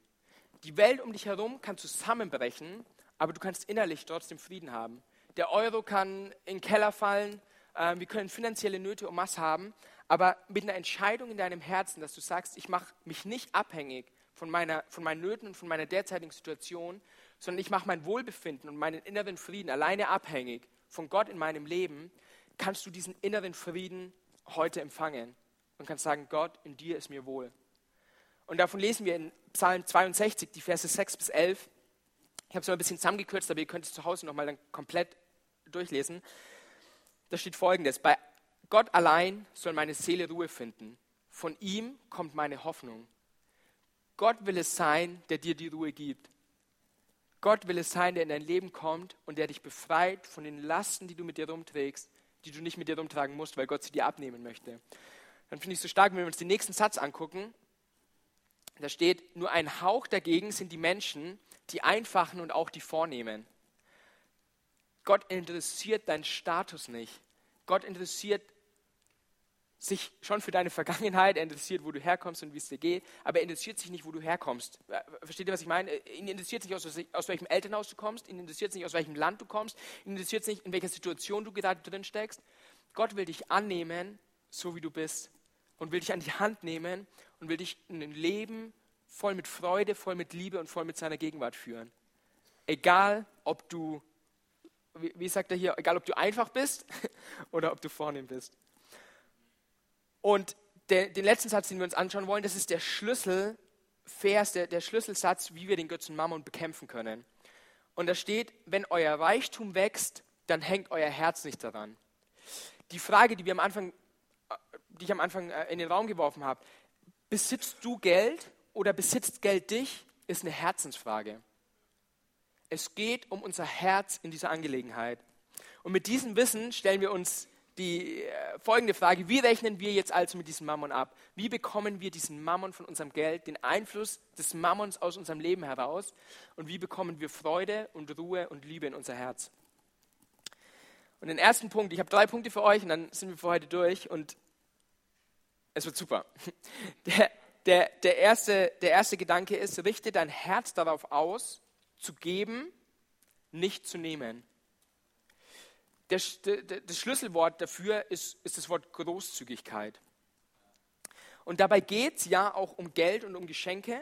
Die Welt um dich herum kann zusammenbrechen, aber du kannst innerlich trotzdem Frieden haben. Der Euro kann in den Keller fallen, äh, wir können finanzielle Nöte um Mass haben, aber mit einer Entscheidung in deinem Herzen, dass du sagst, ich mache mich nicht abhängig von, meiner, von meinen Nöten und von meiner derzeitigen Situation, sondern ich mache mein Wohlbefinden und meinen inneren Frieden alleine abhängig von Gott in meinem Leben, kannst du diesen inneren Frieden heute empfangen und kannst sagen, Gott, in dir ist mir wohl. Und davon lesen wir in Psalm 62, die Verse 6 bis 11. Ich habe es mal ein bisschen zusammengekürzt, aber ihr könnt es zu Hause nochmal dann komplett durchlesen. Da steht folgendes: Bei Gott allein soll meine Seele Ruhe finden. Von ihm kommt meine Hoffnung. Gott will es sein, der dir die Ruhe gibt. Gott will es sein, der in dein Leben kommt und der dich befreit von den Lasten, die du mit dir rumträgst, die du nicht mit dir rumtragen musst, weil Gott sie dir abnehmen möchte. Dann finde ich es so stark, wenn wir uns den nächsten Satz angucken. Da steht, nur ein Hauch dagegen sind die Menschen, die Einfachen und auch die Vornehmen. Gott interessiert deinen Status nicht. Gott interessiert sich schon für deine Vergangenheit, er interessiert, wo du herkommst und wie es dir geht, aber er interessiert sich nicht, wo du herkommst. Äh, versteht ihr, was ich meine? Ihn interessiert nicht, aus, aus welchem Elternhaus du kommst, ihn interessiert nicht, aus welchem Land du kommst, ihn interessiert nicht, in welcher Situation du gerade drin steckst. Gott will dich annehmen, so wie du bist und will dich an die Hand nehmen und will dich in ein Leben voll mit Freude, voll mit Liebe und voll mit seiner Gegenwart führen. Egal, ob du, wie, sagt er hier, egal, ob du einfach bist <laughs> oder ob du vornehm bist. Und der, den letzten Satz, den wir uns anschauen wollen, das ist der Schlüsselvers, der, der Schlüsselsatz, wie wir den Götzen Mammon bekämpfen können. Und da steht, wenn euer Reichtum wächst, dann hängt euer Herz nicht daran. Die Frage, die, wir am Anfang, äh, die ich am Anfang äh, in den Raum geworfen habe, besitzt du Geld oder besitzt Geld dich, ist eine Herzensfrage. Es geht um unser Herz in dieser Angelegenheit. Und mit diesem Wissen stellen wir uns die äh, folgende Frage, wie rechnen wir jetzt also mit diesem Mammon ab? Wie bekommen wir diesen Mammon von unserem Geld, den Einfluss des Mammons aus unserem Leben heraus? Und wie bekommen wir Freude und Ruhe und Liebe in unser Herz? Und den ersten Punkt, ich habe drei Punkte für euch und dann sind wir für heute durch und es wird super. <laughs> Der, der, der, erste, der erste Gedanke ist, richte dein Herz darauf aus, zu geben, nicht zu nehmen das, das Schlüsselwort dafür ist, ist das Wort Großzügigkeit. Und dabei geht es ja auch um Geld und um Geschenke,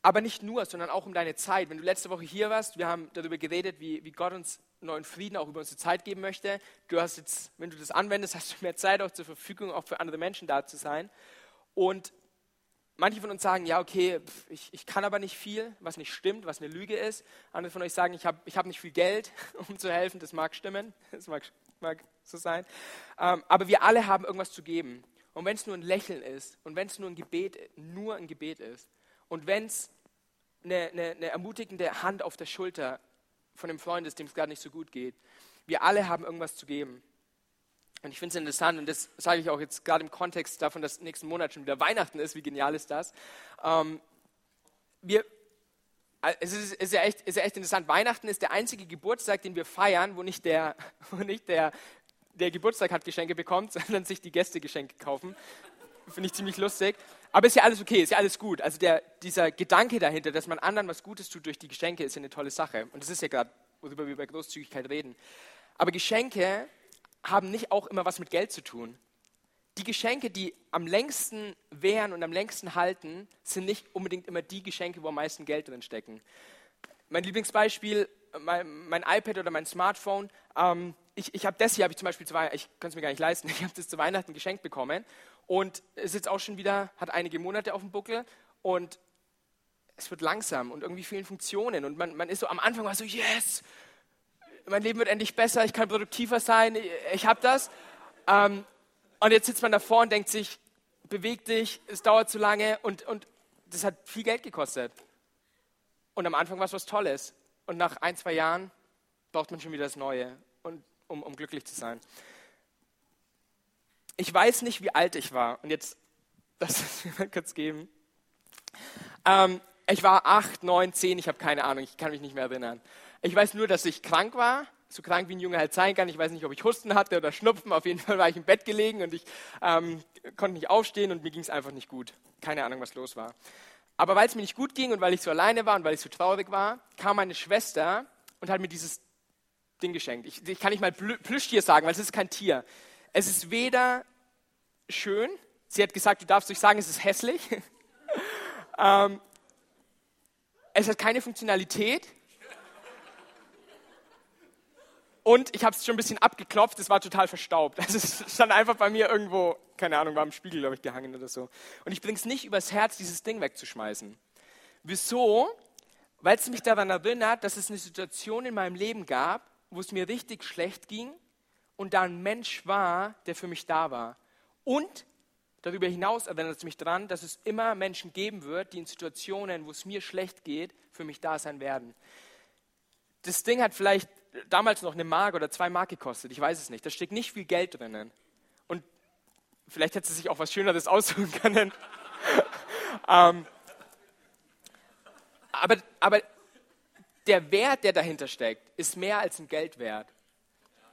aber nicht nur, sondern auch um deine Zeit. Wenn du letzte Woche hier warst, wir haben darüber geredet, wie, wie Gott uns neuen Frieden auch über unsere Zeit geben möchte. Du hast jetzt, wenn du das anwendest, hast du mehr Zeit auch zur Verfügung, auch für andere Menschen da zu sein. Und Manche von uns sagen, ja, okay, ich, ich kann aber nicht viel, was nicht stimmt, was eine Lüge ist. Andere von euch sagen, ich habe ich hab nicht viel Geld, <laughs> um zu helfen. Das mag stimmen, <laughs> das mag, mag so sein. Ähm, aber wir alle haben irgendwas zu geben. Und wenn es nur ein Lächeln ist und wenn es nur ein Gebet, nur ein Gebet ist und wenn es eine, eine, eine ermutigende Hand auf der Schulter von einem Freund ist, dem es gerade nicht so gut geht, wir alle haben irgendwas zu geben. Und ich finde es interessant, und das sage ich auch jetzt gerade im Kontext davon, dass nächsten Monat schon wieder Weihnachten ist, wie genial ist das? Ähm, wir, äh, es ist, ist, ja echt, ist ja echt interessant. Weihnachten ist der einzige Geburtstag, den wir feiern, wo nicht der, <laughs> wo nicht der, der Geburtstag hat Geschenke bekommt, <laughs> sondern sich die Gäste Geschenke kaufen. Finde ich ziemlich lustig. Aber ist ja alles okay, ist ja alles gut. Also der, dieser Gedanke dahinter, dass man anderen was Gutes tut durch die Geschenke, ist ja eine tolle Sache. Und das ist ja gerade, worüber wir bei Großzügigkeit reden. Aber Geschenke haben nicht auch immer was mit Geld zu tun. Die Geschenke, die am längsten währen und am längsten halten, sind nicht unbedingt immer die Geschenke, wo am meisten Geld drin stecken. Mein Lieblingsbeispiel, mein, mein iPad oder mein Smartphone. Ähm, ich ich habe das hier, habe ich zum Beispiel, zu ich kann es mir gar nicht leisten, <laughs> ich habe das zu Weihnachten geschenkt bekommen und es jetzt auch schon wieder, hat einige Monate auf dem Buckel und es wird langsam und irgendwie fehlen Funktionen und man, man ist so am Anfang war so, yes, mein Leben wird endlich besser, ich kann produktiver sein, ich habe das. Ähm, und jetzt sitzt man davor und denkt sich, beweg dich, es dauert zu lange und, und das hat viel Geld gekostet. Und am Anfang war es was Tolles. Und nach ein, zwei Jahren braucht man schon wieder das Neue, und, um, um glücklich zu sein. Ich weiß nicht, wie alt ich war. Und jetzt, <laughs> das mir mal kurz geben. Ähm, ich war acht, neun, zehn, ich habe keine Ahnung, ich kann mich nicht mehr erinnern. Ich weiß nur, dass ich krank war, so krank wie ein Junge halt sein kann. Ich weiß nicht, ob ich Husten hatte oder Schnupfen. Auf jeden Fall war ich im Bett gelegen und ich ähm, konnte nicht aufstehen und mir ging es einfach nicht gut. Keine Ahnung, was los war. Aber weil es mir nicht gut ging und weil ich so alleine war und weil ich so traurig war, kam meine Schwester und hat mir dieses Ding geschenkt. Ich, ich kann nicht mal Plüschtier sagen, weil es ist kein Tier. Es ist weder schön, sie hat gesagt, du darfst nicht sagen, es ist hässlich. <laughs> ähm, es hat keine Funktionalität und ich habe es schon ein bisschen abgeklopft, es war total verstaubt. <laughs> Also es stand einfach bei mir irgendwo, keine Ahnung, war im Spiegel, glaube ich, gehangen oder so. Und ich bringe es nicht übers Herz, dieses Ding wegzuschmeißen. Wieso? Weil es mich daran erinnert, dass es eine Situation in meinem Leben gab, wo es mir richtig schlecht ging und da ein Mensch war, der für mich da war. Und darüber hinaus erinnert es mich daran, dass es immer Menschen geben wird, die in Situationen, wo es mir schlecht geht, für mich da sein werden. Das Ding hat vielleicht damals noch eine Mark oder zwei Mark gekostet. Ich weiß es nicht. Da steckt nicht viel Geld drinnen. Und vielleicht hätte sie sich auch was Schöneres <laughs> aussuchen können. ähm, aber, aber der Wert, der dahinter steckt, ist mehr als ein Geld wert.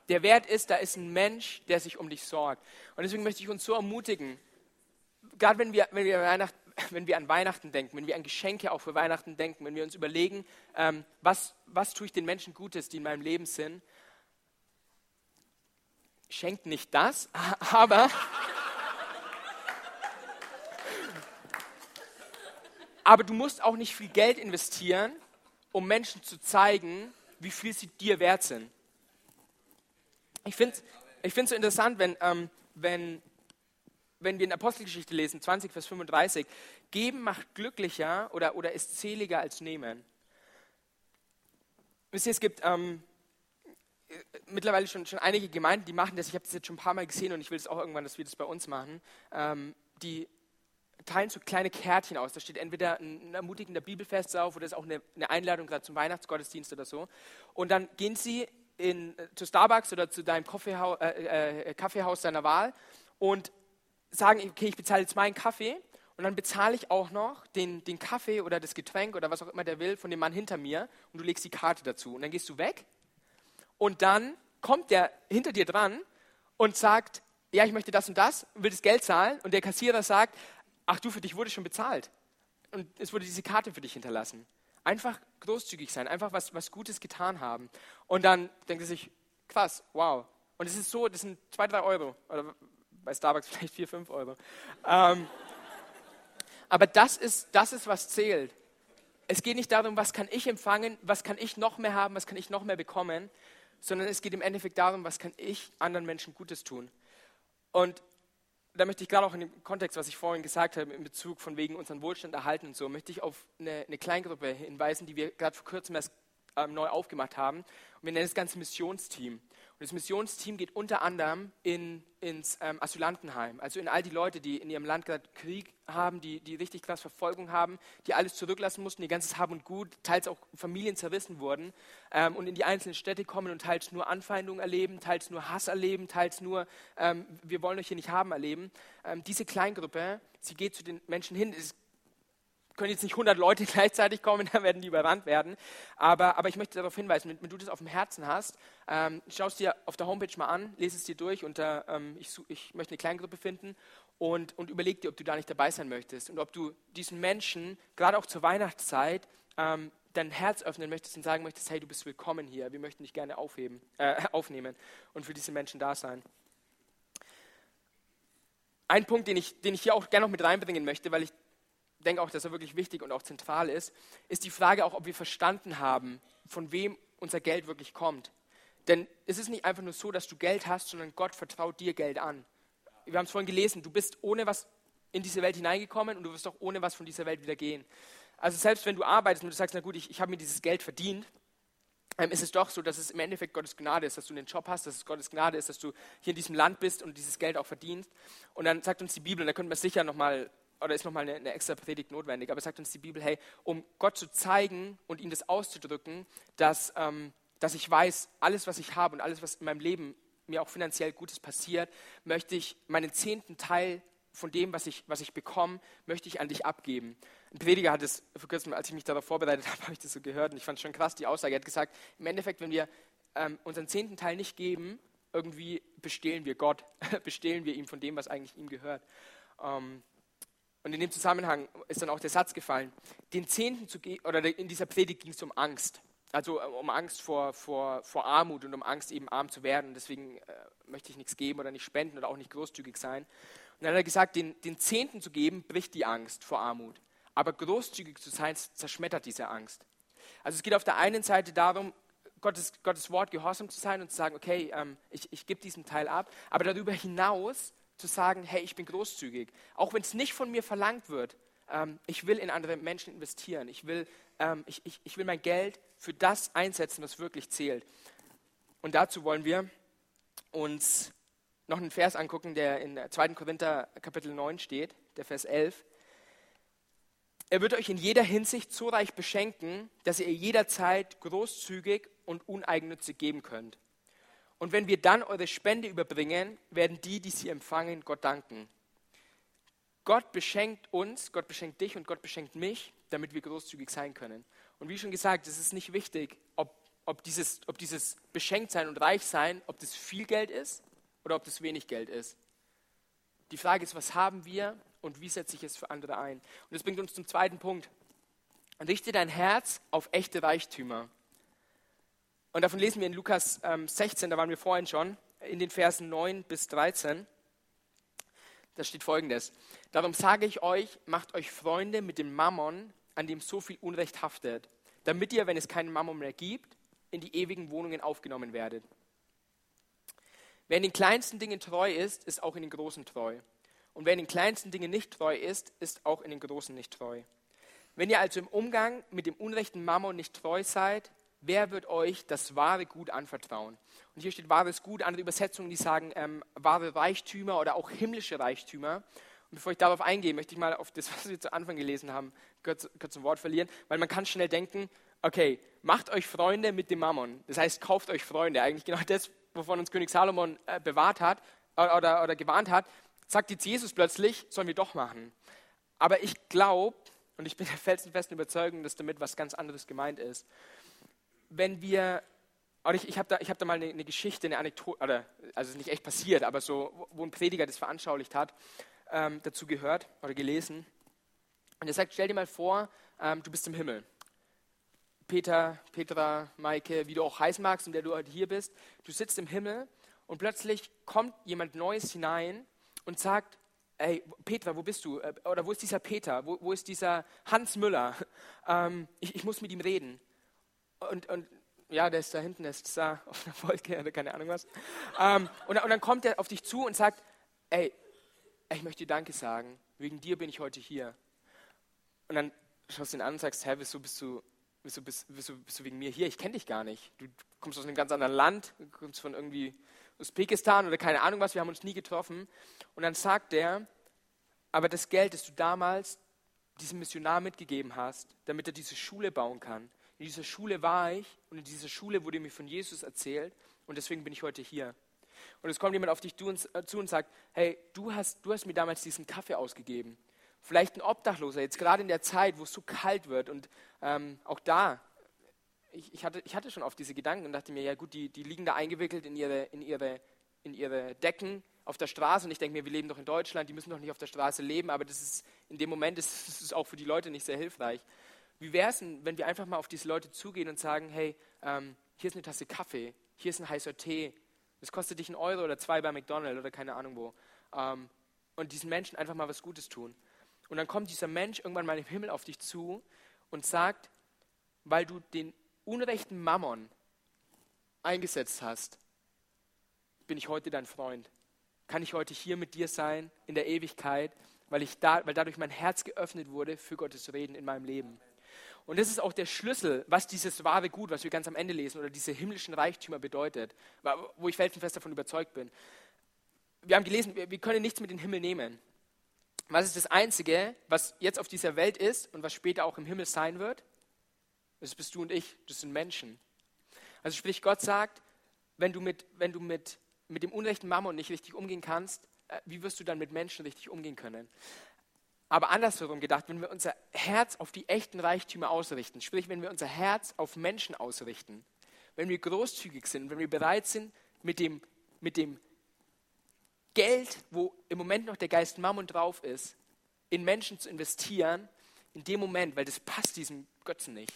Der Wert ist, da ist ein Mensch, der sich um dich sorgt. Und deswegen möchte ich uns so ermutigen, gerade wenn wir, wenn wir Weihnachten, wenn wir an Weihnachten denken, wenn wir an Geschenke auch für Weihnachten denken, wenn wir uns überlegen, ähm, was, was tue ich den Menschen Gutes, die in meinem Leben sind, schenkt nicht das, <laughs> aber, aber du musst auch nicht viel Geld investieren, um Menschen zu zeigen, wie viel sie dir wert sind. Ich finde es ich so interessant, wenn, ähm, wenn wenn wir in Apostelgeschichte lesen, 20, Vers 35, geben macht glücklicher oder, oder ist zähliger als nehmen. Wisst ihr, es gibt ähm, mittlerweile schon, schon einige Gemeinden, die machen das. Ich habe das jetzt schon ein paar Mal gesehen und ich will es auch irgendwann, dass wir das bei uns machen. Ähm, die teilen so kleine Kärtchen aus. Da steht entweder ein, ermutigender Bibelfest drauf oder ist auch eine, eine Einladung gerade zum Weihnachtsgottesdienst oder so. Und dann gehen sie in, äh, zu Starbucks oder zu deinem Kaffeehaus, äh, äh, Kaffeehaus deiner Wahl und sagen, okay, ich bezahle jetzt meinen Kaffee und dann bezahle ich auch noch den, den Kaffee oder das Getränk oder was auch immer der will von dem Mann hinter mir und du legst die Karte dazu. Und dann gehst du weg und dann kommt der hinter dir dran und sagt, ja, ich möchte das und das, will das Geld zahlen und der Kassierer sagt, ach du, für dich wurde schon bezahlt und es wurde diese Karte für dich hinterlassen. Einfach großzügig sein, einfach was, was Gutes getan haben. Und dann denkt er sich, krass, wow. Und es ist so, das sind zwei, drei Euro oder bei Starbucks <laughs> vielleicht vier, fünf Euro. Ähm, aber das ist, das ist, was zählt. Es geht nicht darum, was kann ich empfangen, was kann ich noch mehr haben, was kann ich noch mehr bekommen, sondern es geht im Endeffekt darum, was kann ich anderen Menschen Gutes tun. Und da möchte ich gerade auch in dem Kontext, was ich vorhin gesagt habe, in Bezug von wegen unseren Wohlstand erhalten und so, möchte ich auf eine, eine Kleingruppe hinweisen, die wir gerade vor kurzem erst ähm, neu aufgemacht haben. Und wir nennen das Ganze Missionsteam. Und das Missionsteam geht unter anderem in, ins ähm, Asylantenheim, also in all die Leute, die in ihrem Land gerade Krieg haben, die, die richtig krass Verfolgung haben, die alles zurücklassen mussten, ihr ganzes Hab und Gut, teils auch Familien zerrissen wurden ähm, und in die einzelnen Städte kommen und teils nur Anfeindungen erleben, teils nur Hass erleben, teils nur ähm, wir wollen euch hier nicht haben erleben. Ähm, diese Kleingruppe, sie geht zu den Menschen hin, es können jetzt nicht 100 Leute <laughs> gleichzeitig kommen, dann werden die überrannt werden. Aber, aber ich möchte darauf hinweisen, wenn, wenn du das auf dem Herzen hast, ähm, schau es dir auf der Homepage mal an, lese es dir durch und äh, ähm, ich, ich möchte eine Kleingruppe finden und, und überleg dir, ob du da nicht dabei sein möchtest und ob du diesen Menschen, gerade auch zur Weihnachtszeit, ähm, dein Herz öffnen möchtest und sagen möchtest, hey, du bist willkommen hier, wir möchten dich gerne aufheben, äh, <laughs> aufnehmen und für diese Menschen da sein. Ein Punkt, den ich, den ich hier auch gerne noch mit reinbringen möchte, weil ich denke auch, dass er wirklich wichtig und auch zentral ist, ist die Frage auch, ob wir verstanden haben, von wem unser Geld wirklich kommt. Denn es ist nicht einfach nur so, dass du Geld hast, sondern Gott vertraut dir Geld an. Wir haben es vorhin gelesen, du bist ohne was in diese Welt hineingekommen und du wirst auch ohne was von dieser Welt wieder gehen. Also selbst wenn du arbeitest und du sagst, na gut, ich, ich habe mir dieses Geld verdient, ähm, ist es doch so, dass es im Endeffekt Gottes Gnade ist, dass du einen Job hast, dass es Gottes Gnade ist, dass du hier in diesem Land bist und dieses Geld auch verdienst. Und dann sagt uns die Bibel, und da könnten wir sicher nochmal oder ist nochmal eine, eine extra Predigt notwendig, aber sagt uns die Bibel, hey, um Gott zu zeigen und ihm das auszudrücken, dass, ähm, dass ich weiß, alles, was ich habe und alles, was in meinem Leben mir auch finanziell Gutes passiert, möchte ich meinen zehnten Teil von dem, was ich, was ich bekomme, möchte ich an dich abgeben. Ein Prediger hat es vor kurzem, als ich mich darauf vorbereitet <laughs> habe, habe ich das so gehört und ich fand es schon krass, die Aussage. Er hat gesagt, im Endeffekt, wenn wir ähm, unseren zehnten Teil nicht geben, irgendwie bestehlen wir Gott, <laughs> bestehlen wir ihm von dem, was eigentlich ihm gehört. Ähm, und in dem Zusammenhang ist dann auch der Satz gefallen, den Zehnten zu geben, oder in dieser Predigt ging es um Angst. Also äh, um Angst vor, vor, vor Armut und um Angst eben arm zu werden. Deswegen äh, möchte ich nichts geben oder nicht spenden oder auch nicht großzügig sein. Und dann hat er gesagt, den, den Zehnten zu geben, bricht die Angst vor Armut. Aber großzügig zu sein, zerschmettert diese Angst. Also es geht auf der einen Seite darum, Gottes, Gottes Wort gehorsam zu sein und zu sagen, okay, ähm, ich, ich gebe diesen Teil ab. Aber darüber hinaus zu sagen, hey, ich bin großzügig. Auch wenn es nicht von mir verlangt wird, ähm, ich will in andere Menschen investieren. Ich will, ähm, ich, ich, ich will mein Geld für das einsetzen, was wirklich zählt. Und dazu wollen wir uns noch einen Vers angucken, der in 2. Korinther Kapitel 9 steht, der Vers 11. Er wird euch in jeder Hinsicht so reich beschenken, dass ihr jederzeit großzügig und uneigennützig geben könnt. Und wenn wir dann eure Spende überbringen, werden die, die sie empfangen, Gott danken. Gott beschenkt uns, Gott beschenkt dich und Gott beschenkt mich, damit wir großzügig sein können. Und wie schon gesagt, es ist nicht wichtig, ob, ob, dieses, ob dieses Beschenktsein und Reichsein, ob das viel Geld ist oder ob das wenig Geld ist. Die Frage ist, was haben wir und wie setze ich es für andere ein? Und das bringt uns zum zweiten Punkt. Richte dein Herz auf echte Reichtümer. Und davon lesen wir in Lukas ähm, 16, da waren wir vorhin schon, in den Versen 9 bis 13. Da steht folgendes. Darum sage ich euch, macht euch Freunde mit dem Mammon, an dem so viel Unrecht haftet, damit ihr, wenn es keinen Mammon mehr gibt, in die ewigen Wohnungen aufgenommen werdet. Wer in den kleinsten Dingen treu ist, ist auch in den großen treu. Und wer in den kleinsten Dingen nicht treu ist, ist auch in den großen nicht treu. Wenn ihr also im Umgang mit dem unrechten Mammon nicht treu seid, wer wird euch das wahre Gut anvertrauen? Und hier steht wahres Gut, andere Übersetzungen, die sagen ähm, wahre Reichtümer oder auch himmlische Reichtümer. Und bevor ich darauf eingehe, möchte ich mal auf das, <laughs> was wir zu Anfang gelesen haben, kurz, kurz ein Wort verlieren, weil man kann schnell denken, okay, macht euch Freunde mit dem Mammon. Das heißt, kauft euch Freunde. Eigentlich genau das, wovon uns König Salomon äh, bewahrt hat äh, oder, oder gewarnt hat, sagt jetzt Jesus plötzlich, sollen wir doch machen. Aber ich glaube, und ich bin der felsenfesten Überzeugung, dass damit was ganz anderes gemeint ist. Wenn wir, oder ich, ich habe da, hab da mal eine, eine, Geschichte, eine Anekdote, also es ist nicht echt passiert, aber so, wo ein Prediger das veranschaulicht hat, ähm, dazu gehört oder gelesen. Und er sagt, stell dir mal vor, ähm, du bist im Himmel. Peter, Petra, Maike, wie du auch heißen magst, in der du heute hier bist, du sitzt im Himmel und plötzlich kommt jemand Neues hinein und sagt, ey, Petra, wo bist du? Äh, oder wo ist dieser Peter? Wo, wo ist dieser Hans Müller? <laughs> Ähm, ich, ich, muss mit ihm reden. Und, und ja, der ist da hinten, der ist da <laughs> auf einer Wolke oder keine Ahnung was. Ähm, und, und, dann kommt er auf dich zu und sagt, ey, ich möchte dir Danke sagen, wegen dir bin ich heute hier. Und dann schaust du ihn an und sagst, hä, wieso bist du, wieso bist, wieso bist du wegen mir hier? Ich kenne dich gar nicht. Du kommst aus einem ganz anderen Land, du kommst von irgendwie Usbekistan oder keine Ahnung was, wir haben uns nie getroffen. Und dann sagt er, aber das Geld, das du damals diesem Missionar mitgegeben hast, damit er diese Schule bauen kann, in dieser Schule war ich und in dieser Schule wurde mir von Jesus erzählt und deswegen bin ich heute hier. Und es kommt jemand auf dich äh, zu und sagt, hey, du hast, du hast mir damals diesen Kaffee ausgegeben. Vielleicht ein Obdachloser, jetzt gerade in der Zeit, wo es so kalt wird. Und ähm, auch da, ich, ich, hatte, ich hatte schon oft diese Gedanken und dachte mir, ja gut, die, die liegen da eingewickelt in ihre, in, ihre, in ihre Decken auf der Straße. Und ich denke mir, wir leben doch in Deutschland, die müssen doch nicht auf der Straße leben. Aber das ist, in dem Moment ist <laughs> es auch für die Leute nicht sehr hilfreich. Wie wäre es denn, wenn wir einfach mal auf diese Leute zugehen und sagen, hey, ähm, hier ist eine Tasse Kaffee, hier ist ein heißer Tee, das kostet dich einen Euro oder zwei bei McDonald's oder keine Ahnung wo. Ähm, und diesen Menschen einfach mal was Gutes tun. Und dann kommt dieser Mensch irgendwann mal im Himmel auf dich zu und sagt, weil du den unrechten Mammon eingesetzt hast, bin ich heute dein Freund. Kann ich heute hier mit dir sein in der Ewigkeit, weil, ich da, weil dadurch mein Herz geöffnet wurde für Gottes Reden in meinem Leben. Und das ist auch der Schlüssel, was dieses wahre Gut, was wir ganz am Ende lesen, oder diese himmlischen Reichtümer bedeutet, wo ich felsenfest davon überzeugt bin. Wir haben gelesen, wir können nichts mit den Himmel nehmen. Was ist das Einzige, was jetzt auf dieser Welt ist und was später auch im Himmel sein wird? Das bist du und ich, das sind Menschen. Also sprich, Gott sagt, wenn du mit, wenn du mit, mit dem unrechten Mammon nicht richtig umgehen kannst, äh, wie wirst du dann mit Menschen richtig umgehen können? Aber andersherum gedacht, wenn wir unser Herz auf die echten Reichtümer ausrichten, sprich, wenn wir unser Herz auf Menschen ausrichten, wenn wir großzügig sind, wenn wir bereit sind, mit dem, mit dem Geld, wo im Moment noch der Geist Mammon drauf ist, in Menschen zu investieren, in dem Moment, weil das passt diesem Götzen nicht,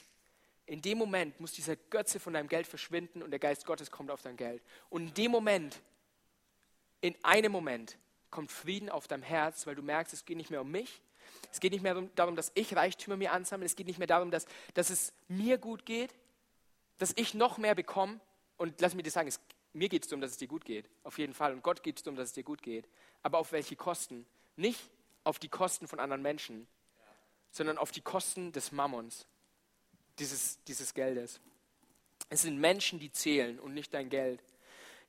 in dem Moment muss dieser Götze von deinem Geld verschwinden und der Geist Gottes kommt auf dein Geld. Und in dem Moment, in einem Moment, kommt Frieden auf deinem Herz, weil du merkst, es geht nicht mehr um mich. Es geht nicht mehr darum, dass ich Reichtümer mir ansammle. Es geht nicht mehr darum, dass, dass es mir gut geht, dass ich noch mehr bekomme. Und lass mich dir sagen, es, mir geht es darum, dass es dir gut geht. Auf jeden Fall. Und Gott geht es darum, dass es dir gut geht. Aber auf welche Kosten? Nicht auf die Kosten von anderen Menschen, sondern auf die Kosten des Mammons, dieses, dieses Geldes. Es sind Menschen, die zählen und nicht dein Geld.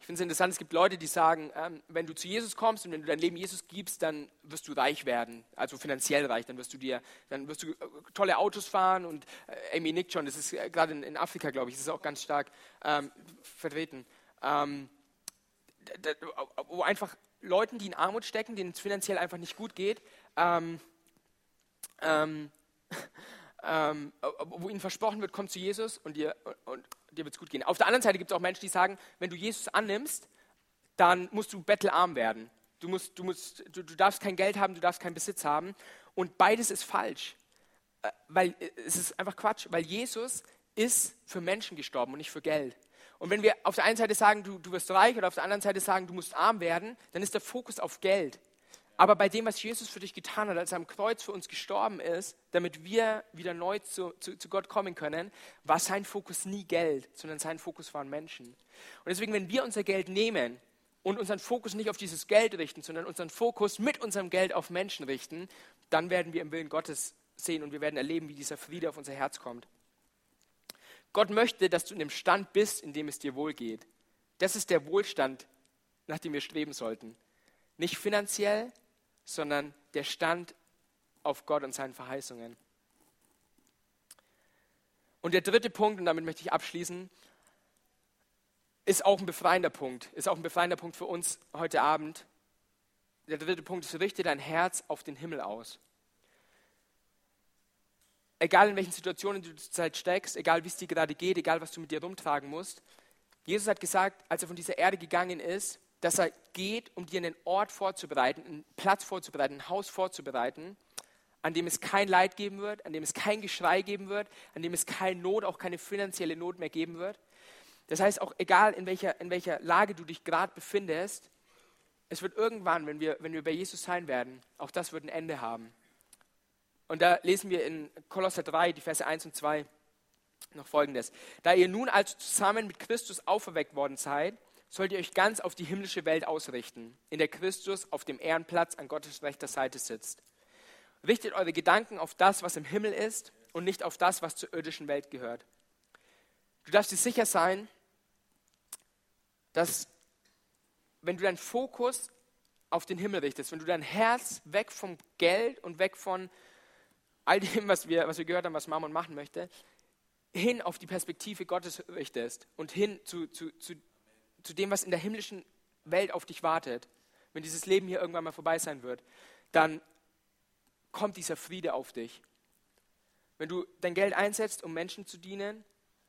Ich finde es interessant, es gibt Leute, die sagen, ähm, wenn du zu Jesus kommst und wenn du dein Leben Jesus gibst, dann wirst du reich werden, also finanziell reich, dann wirst du dir, dann wirst du äh, tolle Autos fahren und äh, Amy nickt schon, das ist äh, gerade in, in, Afrika, glaube ich, das ist auch ganz stark ähm, vertreten, ähm, wo einfach Leuten, die in Armut stecken, denen es finanziell einfach nicht gut geht, ähm, ähm, <laughs> ähm, wo ihnen versprochen wird, komm zu Jesus und dir, und, dir wird es gut gehen. Auf der anderen Seite gibt es auch Menschen, die sagen, wenn du Jesus annimmst, dann musst du bettelarm werden. Du, musst, du, musst, du, du darfst kein Geld haben, du darfst keinen Besitz haben. Und beides ist falsch. Äh, weil äh, es ist einfach Quatsch, weil Jesus ist für Menschen gestorben und nicht für Geld. Und wenn wir auf der einen Seite sagen, du, du wirst reich oder auf der anderen Seite sagen, du musst arm werden, dann ist der Fokus auf Geld. Aber bei dem, was Jesus für dich getan hat, als er am Kreuz für uns gestorben ist, damit wir wieder neu zu, zu, zu, Gott kommen können, war sein Fokus nie Geld, sondern sein Fokus waren Menschen. Und deswegen, wenn wir unser Geld nehmen und unseren Fokus nicht auf dieses Geld richten, sondern unseren Fokus mit unserem Geld auf Menschen richten, dann werden wir im Willen Gottes sehen und wir werden erleben, wie dieser Friede auf unser Herz kommt. Gott möchte, dass du in dem Stand bist, in dem es dir wohlgeht. Das ist der Wohlstand, nach dem wir streben sollten. Nicht finanziell, sondern der stand auf Gott und seinen Verheißungen. Und der dritte Punkt, und damit möchte ich abschließen, ist auch ein befreiender Punkt, ist auch ein befreiender Punkt für uns heute Abend. Der dritte Punkt ist, richte dein Herz auf den Himmel aus. Egal in welchen Situationen du zurzeit steckst, egal wie es dir gerade geht, egal was du mit dir rumtragen musst, Jesus hat gesagt, als er von dieser Erde gegangen ist, dass er geht, um dir einen Ort vorzubereiten, einen Platz vorzubereiten, ein Haus vorzubereiten, an dem es kein Leid geben wird, an dem es kein Geschrei geben wird, an dem es keine Not, auch keine finanzielle Not mehr geben wird. Das heißt, auch egal in welcher, in welcher Lage du dich gerade befindest, es wird irgendwann, wenn wir, wenn wir bei Jesus sein werden, auch das wird ein Ende haben. Und da lesen wir in Kolosser 3, die Verse 1 und 2 noch folgendes. Da ihr nun also zusammen mit Christus auferweckt worden seid, sollt ihr euch ganz auf die himmlische Welt ausrichten, in der Christus auf dem Ehrenplatz an Gottes rechter Seite sitzt. Richtet eure Gedanken auf das, was im Himmel ist und nicht auf das, was zur irdischen Welt gehört. Du darfst dir sicher sein, dass wenn du deinen Fokus auf den Himmel richtest, wenn du dein Herz weg vom Geld und weg von all dem, was wir, was wir gehört haben, was Mammon machen möchte, hin auf die Perspektive Gottes richtest und hin zu, zu, zu zu dem, was in der himmlischen Welt auf dich wartet, wenn dieses Leben hier irgendwann mal vorbei sein wird, dann kommt dieser Friede auf dich. Wenn du dein Geld einsetzt, um Menschen zu dienen,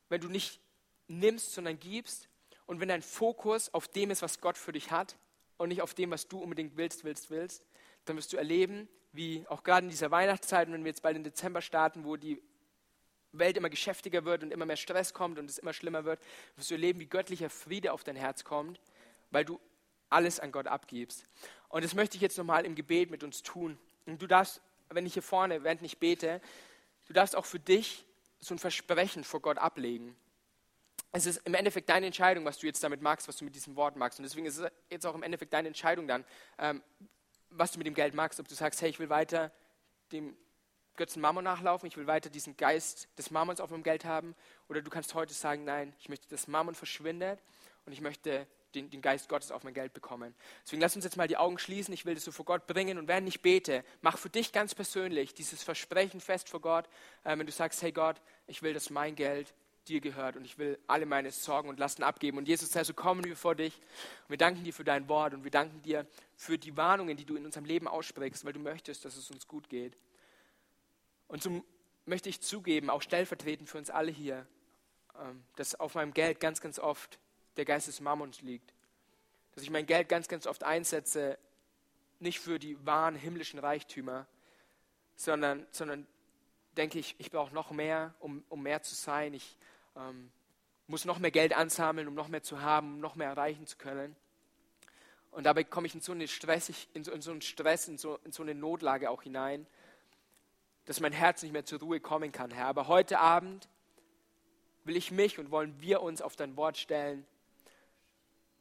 wenn du nicht nimmst, sondern gibst und wenn dein Fokus auf dem ist, was Gott für dich hat und nicht auf dem, was du unbedingt willst, willst, willst, dann wirst du erleben, wie auch gerade in dieser Weihnachtszeit, wenn wir jetzt bald im Dezember starten, wo die Welt immer geschäftiger wird und immer mehr Stress kommt und es immer schlimmer wird, wirst du erleben, wie göttlicher Friede auf dein Herz kommt, weil du alles an Gott abgibst. Und das möchte ich jetzt nochmal im Gebet mit uns tun. Und du darfst, wenn ich hier vorne, während ich bete, du darfst auch für dich so ein Versprechen vor Gott ablegen. Es ist im Endeffekt deine Entscheidung, was du jetzt damit magst, was du mit diesem Wort magst. Und deswegen ist es jetzt auch im Endeffekt deine Entscheidung dann, ähm, was du mit dem Geld magst. Ob du sagst, hey, ich will weiter dem Götzen Mammon nachlaufen, ich will weiter diesen Geist des Mammons auf meinem Geld haben. Oder du kannst heute sagen, nein, ich möchte, dass Mammon verschwindet und ich möchte den, den, Geist Gottes auf mein Geld bekommen. Deswegen lass uns jetzt mal die Augen schließen. Ich will das so vor Gott bringen. Und während ich bete, mach für dich ganz persönlich dieses Versprechen fest vor Gott. Äh, wenn du sagst, hey Gott, ich will, dass mein Geld dir gehört und ich will alle meine Sorgen und Lasten abgeben. Und Jesus, so kommen wir vor dich und wir danken dir für dein Wort und wir danken dir für die Warnungen, die du in unserem Leben aussprichst, weil du möchtest, dass es uns gut geht. Und so möchte ich zugeben, auch stellvertretend für uns alle hier, ähm, dass auf meinem Geld ganz, ganz oft der Geist des Mammons liegt. Dass ich mein Geld ganz, ganz oft einsetze, nicht für die wahren himmlischen Reichtümer, sondern, sondern denke ich, ich brauche noch mehr, um, um mehr zu sein. Ich ähm, muss noch mehr Geld ansammeln, um noch mehr zu haben, um noch mehr erreichen zu können. Und dabei komme ich in so, eine Stressig, in so, in so einen Stress, in so, in so eine Notlage auch hinein, dass mein Herz nicht mehr zur Ruhe kommen kann, Herr. Aber heute Abend will ich mich und wollen wir uns auf dein Wort stellen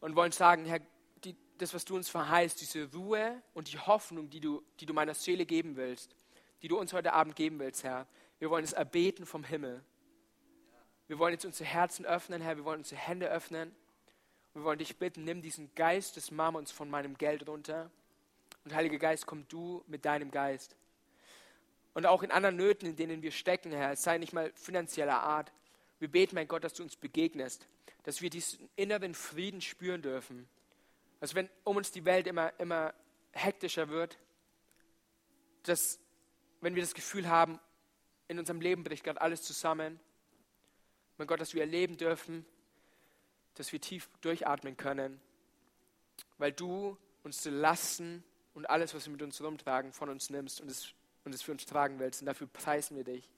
und wollen sagen, Herr, die, das, was du uns verheißt, diese Ruhe und die Hoffnung, die du, die du meiner Seele geben willst, die du uns heute Abend geben willst, Herr, wir wollen es erbeten vom Himmel. Wir wollen jetzt unsere Herzen öffnen, Herr, wir wollen unsere Hände öffnen. Wir wollen dich bitten, nimm diesen Geist des Mammons von meinem Geld runter. Und Heiliger Geist, komm du mit deinem Geist und auch in anderen Nöten, in denen wir stecken, Herr, es sei nicht mal finanzieller Art. Wir beten, mein Gott, dass du uns begegnest, dass wir diesen inneren Frieden spüren dürfen. Dass wenn um uns die Welt immer, immer hektischer wird, dass wenn wir das Gefühl haben, in unserem Leben bricht gerade alles zusammen, mein Gott, dass wir erleben dürfen, dass wir tief durchatmen können, weil du uns Lasten und alles, was wir mit uns rumtragen, von uns nimmst und es und es für uns tragen willst. Und dafür preisen wir dich.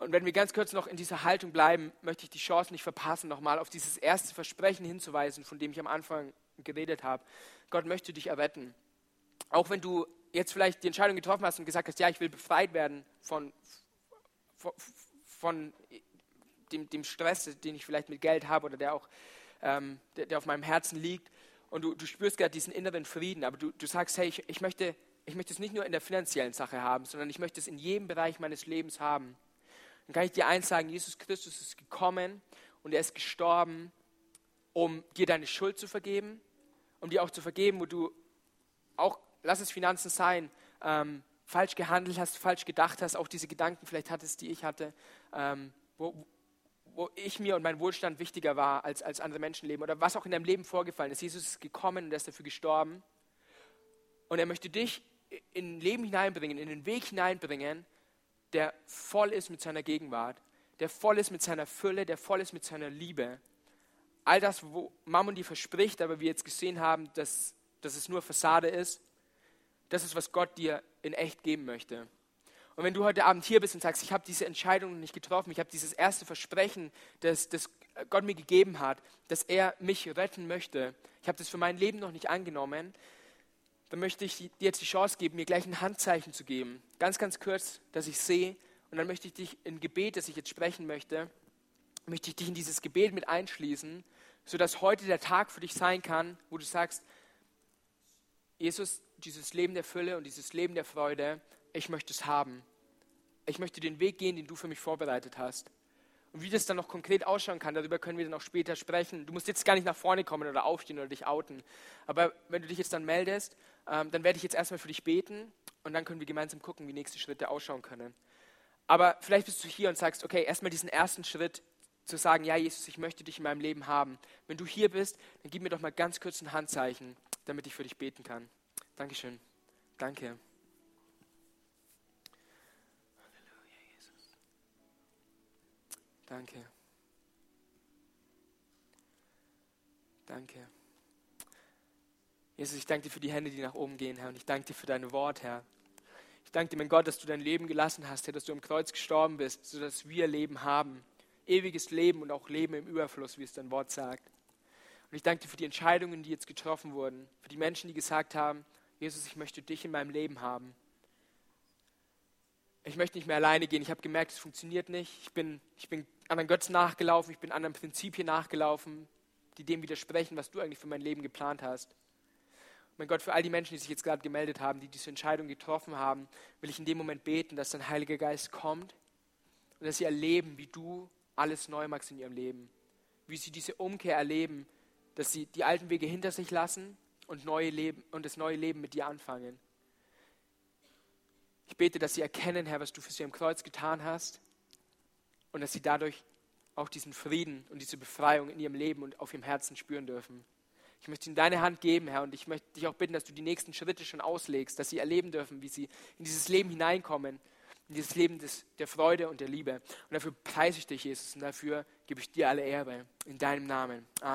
Und wenn wir ganz kurz noch in dieser Haltung bleiben, möchte ich die Chance nicht verpassen, nochmal auf dieses erste Versprechen hinzuweisen, von dem ich am Anfang geredet habe. Gott möchte dich erretten. Auch wenn du jetzt vielleicht die Entscheidung getroffen hast und gesagt hast, ja, ich will befreit werden von, von, von dem, dem, Stress, den ich vielleicht mit Geld habe oder der auch ähm, der, der, auf meinem Herzen liegt. Und du, du spürst gerade diesen inneren Frieden, aber du, du sagst, hey, ich, ich möchte ich möchte es nicht nur in der finanziellen Sache haben, sondern ich möchte es in jedem Bereich meines Lebens haben. Dann kann ich dir eins sagen, Jesus Christus ist gekommen und er ist gestorben, um dir deine Schuld zu vergeben, um dir auch zu vergeben, wo du auch lass es Finanzen sein, ähm, falsch gehandelt hast, falsch gedacht hast, auch diese Gedanken vielleicht hattest, die ich hatte, ähm, wo, wo ich mir und mein Wohlstand wichtiger war als, als andere Menschenleben oder was auch in deinem Leben vorgefallen ist. Jesus ist gekommen und er ist dafür gestorben. Und er möchte dich in Leben hineinbringen, in den Weg hineinbringen, der voll ist mit seiner Gegenwart, der voll ist mit seiner Fülle, der voll ist mit seiner Liebe. All das, wo Mammon dir verspricht, aber wir jetzt gesehen haben, dass, dass es nur Fassade ist, das ist, was Gott dir in echt geben möchte. Und wenn du heute Abend hier bist und sagst, ich habe diese Entscheidung nicht getroffen, ich habe dieses erste Versprechen, das, das Gott mir gegeben hat, dass er mich retten möchte, ich habe das für mein Leben noch nicht angenommen, dann möchte ich dir jetzt die Chance geben, mir gleich ein Handzeichen zu geben. Ganz, ganz kurz, dass ich sehe. Und dann möchte ich dich in Gebet, das ich jetzt sprechen möchte, möchte ich dich in dieses Gebet mit einschließen, sodass heute der Tag für dich sein kann, wo du sagst, Jesus, dieses Leben der Fülle und dieses Leben der Freude, ich möchte es haben. Ich möchte den Weg gehen, den du für mich vorbereitet hast. Und wie das dann noch konkret ausschauen kann, darüber können wir dann auch später sprechen. Du musst jetzt gar nicht nach vorne kommen oder aufstehen oder dich outen. Aber wenn du dich jetzt dann meldest, ähm, dann werde ich jetzt erstmal für dich beten und dann können wir gemeinsam gucken, wie nächste Schritte ausschauen können. Aber vielleicht bist du hier und sagst, okay, erstmal diesen ersten Schritt zu sagen, ja, Jesus, ich möchte dich in meinem Leben haben. Wenn du hier bist, dann gib mir doch mal ganz kurz ein Handzeichen, damit ich für dich beten kann. Dankeschön. Danke. Halleluja, Jesus. Danke. Danke. Jesus, ich danke dir für die Hände, die nach oben gehen, Herr. Und ich danke dir für dein Wort, Herr. Ich danke dir, mein Gott, dass du dein Leben gelassen hast, Herr, dass du am Kreuz gestorben bist, sodass wir Leben haben. Ewiges Leben und auch Leben im Überfluss, wie es dein Wort sagt. Und ich danke dir für die Entscheidungen, die jetzt getroffen wurden, für die Menschen, die gesagt haben, Jesus, ich möchte dich in meinem Leben haben. Ich möchte nicht mehr alleine gehen. Ich habe gemerkt, es funktioniert nicht. Ich bin, ich bin anderen Götzen nachgelaufen, ich bin anderen Prinzipien nachgelaufen, die dem widersprechen, was du eigentlich für mein Leben geplant hast. Mein Gott, für all die Menschen, die sich jetzt gerade gemeldet haben, die diese Entscheidung getroffen haben, will ich in dem Moment beten, dass dein Heiliger Geist kommt und dass sie erleben, wie du alles neu machst in ihrem Leben. Wie sie diese Umkehr erleben, dass sie die alten Wege hinter sich lassen und, neue Leben, und das neue Leben mit dir anfangen. Ich bete, dass sie erkennen, Herr, was du für sie am Kreuz getan hast und dass sie dadurch auch diesen Frieden und diese Befreiung in ihrem Leben und auf ihrem Herzen spüren dürfen. Ich möchte ihnen deine Hand geben, Herr, und ich möchte dich auch bitten, dass du die nächsten Schritte schon auslegst, dass sie erleben dürfen, wie sie in dieses Leben hineinkommen, in dieses Leben des, der Freude und der Liebe. Und dafür preise ich dich, Jesus, und dafür gebe ich dir alle Ehre. In deinem Namen. Amen.